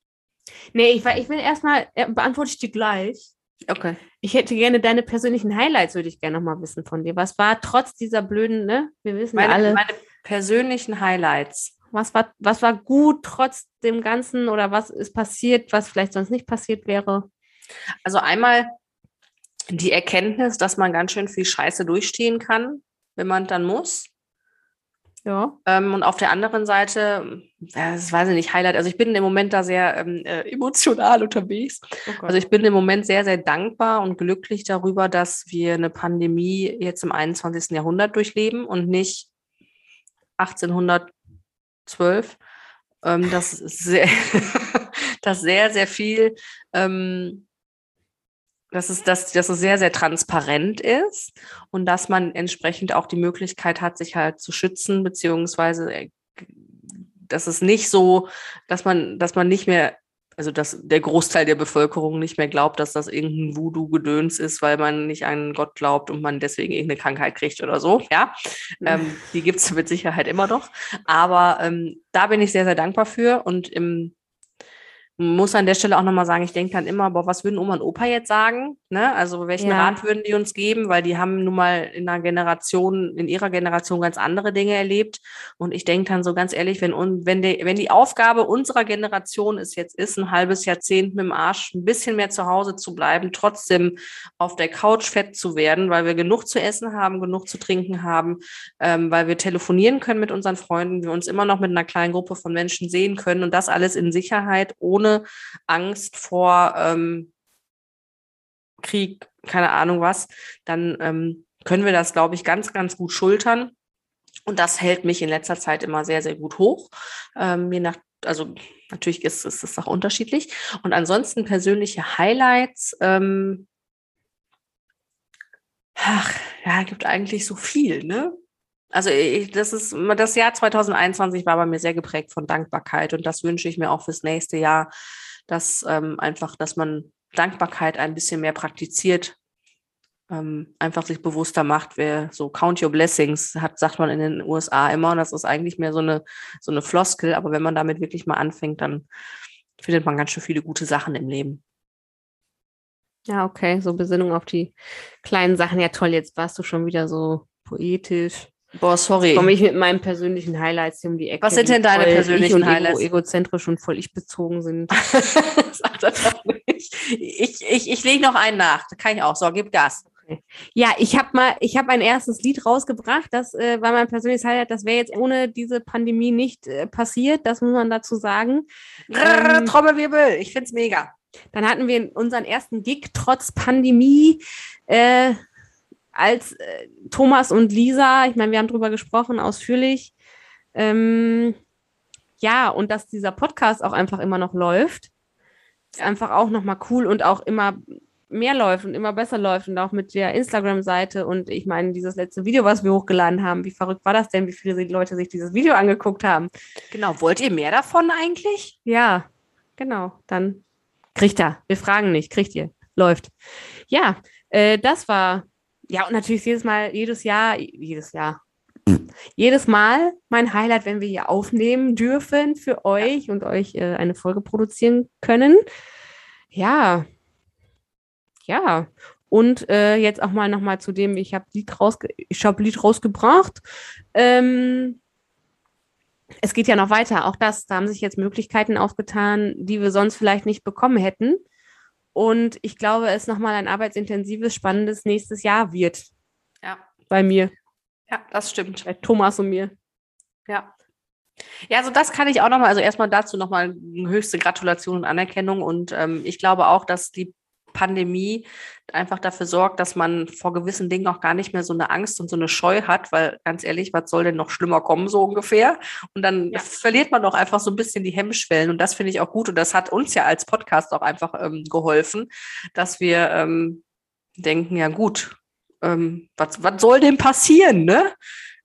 Nee, ich, ich will erstmal, äh, beantworte ich dir gleich. Okay. Ich hätte gerne deine persönlichen Highlights, würde ich gerne noch mal wissen von dir. Was war trotz dieser blöden, ne? Wir wissen ja Meine, alle, meine persönlichen Highlights. was war, was war gut trotz dem Ganzen oder was ist passiert, was vielleicht sonst nicht passiert wäre? Also einmal die Erkenntnis, dass man ganz schön viel Scheiße durchstehen kann, wenn man dann muss. Ja. Ähm, und auf der anderen Seite, das weiß ich nicht, Highlight. Also ich bin im Moment da sehr ähm, äh, emotional unterwegs. Oh. Also ich bin im Moment sehr, sehr dankbar und glücklich darüber, dass wir eine Pandemie jetzt im 21. Jahrhundert durchleben und nicht 1812. Ähm, dass, sehr, dass sehr, sehr viel, ähm, dass, es, dass, dass es sehr, sehr transparent ist und dass man entsprechend auch die Möglichkeit hat, sich halt zu schützen, beziehungsweise äh, dass es nicht so, dass man, dass man nicht mehr also dass der Großteil der Bevölkerung nicht mehr glaubt, dass das irgendein Voodoo-Gedöns ist, weil man nicht an Gott glaubt und man deswegen irgendeine Krankheit kriegt oder so. Ja, ähm, die gibt es mit Sicherheit immer noch. Aber ähm, da bin ich sehr, sehr dankbar für und im muss an der Stelle auch nochmal sagen, ich denke dann immer, boah, was würden Oma und Opa jetzt sagen? Ne? Also welchen Ja. Rat würden die uns geben? Weil die haben nun mal in einer Generation, in ihrer Generation ganz andere Dinge erlebt. Und ich denke dann so ganz ehrlich, wenn, wenn, die, wenn die Aufgabe unserer Generation es jetzt ist, ein halbes Jahrzehnt mit dem Arsch ein bisschen mehr zu Hause zu bleiben, trotzdem auf der Couch fett zu werden, weil wir genug zu essen haben, genug zu trinken haben, ähm, weil wir telefonieren können mit unseren Freunden, wir uns immer noch mit einer kleinen Gruppe von Menschen sehen können und das alles in Sicherheit, ohne Angst vor ähm, Krieg, keine Ahnung was, dann ähm, können wir das, glaube ich, ganz, ganz gut schultern. Und das hält mich in letzter Zeit immer sehr, sehr gut hoch. Ähm, je nach, also natürlich ist, ist es auch unterschiedlich. Und ansonsten persönliche Highlights. Ähm, ach, ja, gibt eigentlich so viel, ne? Also ich, das ist das Jahr 2021 war bei mir sehr geprägt von Dankbarkeit und das wünsche ich mir auch fürs nächste Jahr, dass ähm, einfach, dass man Dankbarkeit ein bisschen mehr praktiziert, ähm, einfach sich bewusster macht, wer so Count Your Blessings hat, sagt man in den USA immer und das ist eigentlich mehr so eine so eine Floskel, aber wenn man damit wirklich mal anfängt, dann findet man ganz schön viele gute Sachen im Leben. Ja, okay, so Besinnung auf die kleinen Sachen. Ja, toll, jetzt warst du schon wieder so poetisch. Boah, sorry. Komme ich mit meinen persönlichen Highlights hier um die Ecke. Was sind denn deine persönlichen ich und Highlights? Ego, egozentrisch und voll ich bezogen sind. Sag das doch nicht. Ich, ich, ich lege noch einen nach. Da kann ich auch. So, gib Gas. Ja, ich habe mal, ich habe ein erstes Lied rausgebracht. Das äh, war mein persönliches Highlight. Das wäre jetzt ohne diese Pandemie nicht äh, passiert. Das muss man dazu sagen. Ähm, Trommelwirbel. Ich find's mega. Dann hatten wir unseren ersten Gig trotz Pandemie äh, als äh, Thomas und Lisa. Ich meine, wir haben drüber gesprochen, ausführlich. Ähm, ja, und dass dieser Podcast auch einfach immer noch läuft, ist einfach auch nochmal cool und auch immer mehr läuft und immer besser läuft und auch mit der Instagram-Seite. Und ich meine, dieses letzte Video, was wir hochgeladen haben, wie verrückt war das denn, wie viele Leute sich dieses Video angeguckt haben? Genau. Wollt ihr mehr davon eigentlich? Ja, genau. Dann Kriegt er. Wir fragen nicht. Kriegt ihr. Läuft. Ja, äh, das war, ja, und natürlich jedes Mal, jedes Jahr, jedes Jahr, jedes Mal mein Highlight, wenn wir hier aufnehmen dürfen für euch ja. und euch äh, eine Folge produzieren können. Ja, ja. Und äh, jetzt auch mal nochmal zu dem, ich habe Lied, rausge ich hab Lied rausgebracht. Ähm, es geht ja noch weiter, auch das, da haben sich jetzt Möglichkeiten aufgetan, die wir sonst vielleicht nicht bekommen hätten. Und ich glaube, es nochmal ein arbeitsintensives, spannendes nächstes Jahr wird. Ja. Bei mir. Ja, das stimmt. Bei Thomas und mir. Ja. Ja, also das kann ich auch nochmal, also erstmal dazu nochmal höchste Gratulation und Anerkennung. Und ähm, ich glaube auch, dass die Pandemie einfach dafür sorgt, dass man vor gewissen Dingen auch gar nicht mehr so eine Angst und so eine Scheu hat, weil ganz ehrlich, was soll denn noch schlimmer kommen, so ungefähr? Und dann ja. verliert man doch einfach so ein bisschen die Hemmschwellen. Und das finde ich auch gut. Und das hat uns ja als Podcast auch einfach ähm, geholfen, dass wir ähm, denken, ja gut, ähm, was, was soll denn passieren, ne?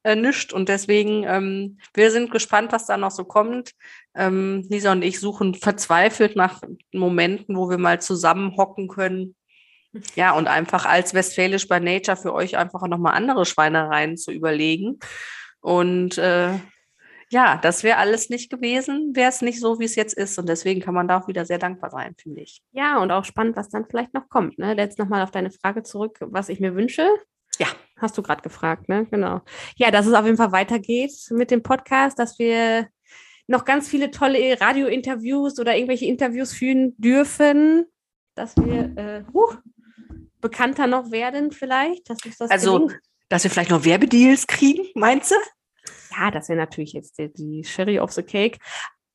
Äh, nischt. Und deswegen, ähm, wir sind gespannt, was da noch so kommt. Ähm, Lisa und ich suchen verzweifelt nach Momenten, wo wir mal zusammen hocken können. Ja, und einfach als Westfälisch bei Nature für euch einfach nochmal andere Schweinereien zu überlegen. Und äh, ja, das wäre alles nicht gewesen, wäre es nicht so, wie es jetzt ist. Und deswegen kann man da auch wieder sehr dankbar sein, finde ich. Ja, und auch spannend, was dann vielleicht noch kommt. Ne? Jetzt nochmal auf deine Frage zurück, was ich mir wünsche. Hast du gerade gefragt, ne? Genau. Ja, dass es auf jeden Fall weitergeht mit dem Podcast, dass wir noch ganz viele tolle Radiointerviews oder irgendwelche Interviews führen dürfen, dass wir äh, uh, bekannter noch werden vielleicht. Dass das also, gelingt. dass wir vielleicht noch Werbedeals kriegen, meinst du? Ja, das wäre natürlich jetzt die, die, Sherry of the Cake.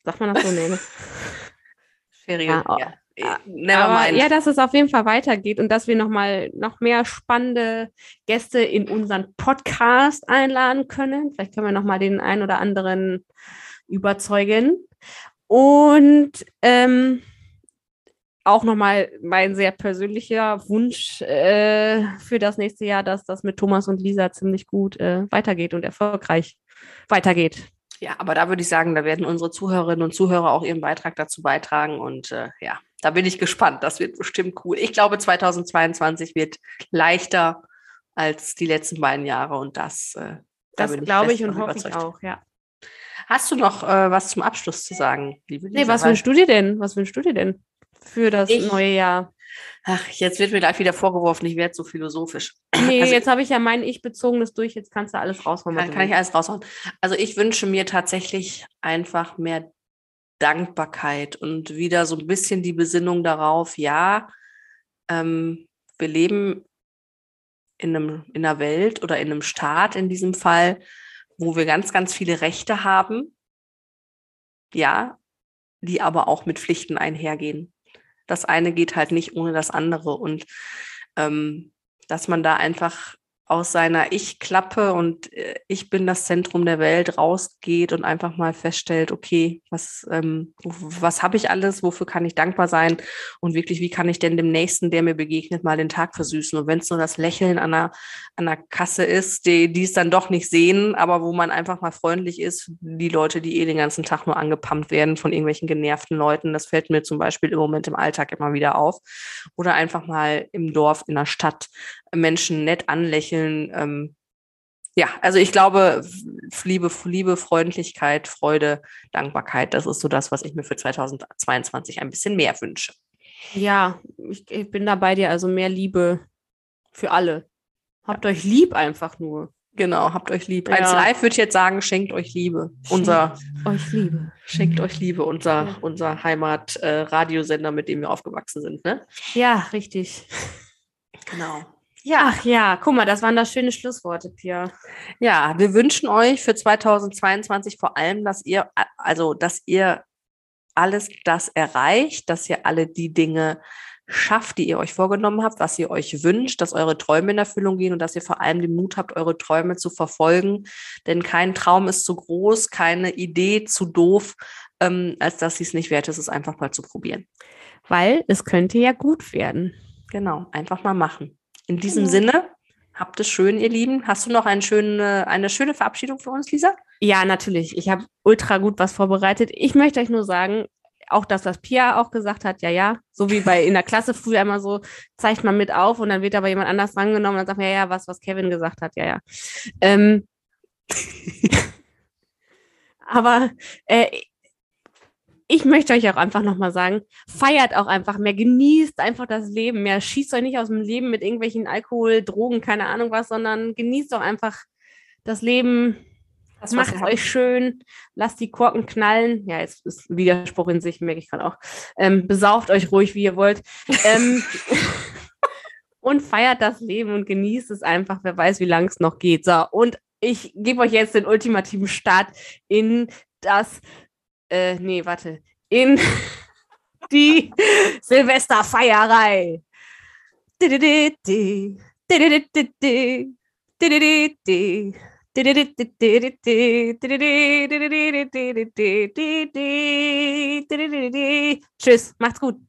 Sagt man das so? Nee, ne? Sherry, ja. ja. Never Aber mind. ja, dass es auf jeden Fall weitergeht und dass wir noch mal noch mehr spannende Gäste in unseren Podcast einladen können. Vielleicht können wir noch mal den einen oder anderen überzeugen. Und ähm, auch nochmal mein sehr persönlicher Wunsch äh, für das nächste Jahr, dass das mit Thomas und Lisa ziemlich gut äh, weitergeht und erfolgreich weitergeht. Ja, aber da würde ich sagen, da werden unsere Zuhörerinnen und Zuhörer auch ihren Beitrag dazu beitragen. Und äh, ja, da bin ich gespannt. Das wird bestimmt cool. Ich glaube, 2022 wird leichter als die letzten beiden Jahre. Und das, äh, da das glaube ich und hoffe ich auch, ja. Hast du noch äh, was zum Abschluss zu sagen, liebe Lisa? Nee, was wünschst du dir denn? Was wünschst du dir denn für das ich, neue Jahr? Ach, jetzt wird mir gleich wieder vorgeworfen, ich werde so philosophisch. Nee, also, jetzt habe ich ja mein Ich-Bezogenes durch, jetzt kannst du alles raushauen. Kann, kann ich alles raushauen. Also ich wünsche mir tatsächlich einfach mehr Dankbarkeit und wieder so ein bisschen die Besinnung darauf, ja, ähm, wir leben in, einem, in einer Welt oder in einem Staat in diesem Fall, wo wir ganz, ganz viele Rechte haben, ja, die aber auch mit Pflichten einhergehen. Das eine geht halt nicht ohne das andere. Und ähm, dass man da einfach aus seiner Ich-Klappe und äh, ich bin das Zentrum der Welt rausgeht und einfach mal feststellt, okay, was, ähm, was habe ich alles, wofür kann ich dankbar sein und wirklich, wie kann ich denn dem Nächsten, der mir begegnet, mal den Tag versüßen. Und wenn es nur das Lächeln an einer, an einer Kasse ist, die, die es dann doch nicht sehen, aber wo man einfach mal freundlich ist, die Leute, die eh den ganzen Tag nur angepumpt werden von irgendwelchen genervten Leuten, das fällt mir zum Beispiel im Moment im Alltag immer wieder auf. Oder einfach mal im Dorf, in der Stadt Menschen nett anlächeln. Ähm, ja, also ich glaube, Liebe, Liebe, Freundlichkeit, Freude, Dankbarkeit, das ist so das, was ich mir für 2022 ein bisschen mehr wünsche. Ja, ich, ich bin da bei dir, also mehr Liebe für alle. Habt ja. euch lieb einfach nur. Genau, habt euch lieb. Ja. Als Live würde ich jetzt sagen, schenkt euch Liebe. Schenkt unser euch Liebe. Schenkt euch Liebe, unser, ja. unser Heimat-Radiosender, äh, mit dem wir aufgewachsen sind, ne? Ja, richtig. Genau. Ja. Ach ja, guck mal, das waren das schöne Schlussworte, Pia. Ja, wir wünschen euch für 2022 vor allem, dass ihr, also, dass ihr alles das erreicht, dass ihr alle die Dinge schafft, die ihr euch vorgenommen habt, was ihr euch wünscht, dass eure Träume in Erfüllung gehen und dass ihr vor allem den Mut habt, eure Träume zu verfolgen. Denn kein Traum ist zu groß, keine Idee zu doof, ähm, als dass sie es nicht wert ist, es einfach mal zu probieren. Weil es könnte ja gut werden. Genau, einfach mal machen. In diesem genau. Sinne, habt es schön, ihr Lieben. Hast du noch eine schöne, eine schöne Verabschiedung für uns, Lisa? Ja, natürlich. Ich habe ultra gut was vorbereitet. Ich möchte euch nur sagen, auch das, was Pia auch gesagt hat, ja, ja, so wie bei in der Klasse früher immer so, zeigt man mit auf und dann wird aber jemand anders drangenommen und dann sagt man, ja, ja, was, was Kevin gesagt hat, ja, ja. Ähm, aber äh, ich möchte euch auch einfach nochmal sagen, feiert auch einfach mehr, genießt einfach das Leben mehr, schießt euch nicht aus dem Leben mit irgendwelchen Alkohol, Drogen, keine Ahnung was, sondern genießt doch einfach das Leben, das macht euch schön, lasst die Korken knallen. Ja, jetzt ist Widerspruch in sich, merke ich gerade auch. Ähm, besauft euch ruhig, wie ihr wollt. ähm, und feiert das Leben und genießt es einfach. Wer weiß, wie lange es noch geht. So, und ich gebe euch jetzt den ultimativen Start in das, äh, nee, warte, in die Silvesterfeierei. Tschüss, macht's gut.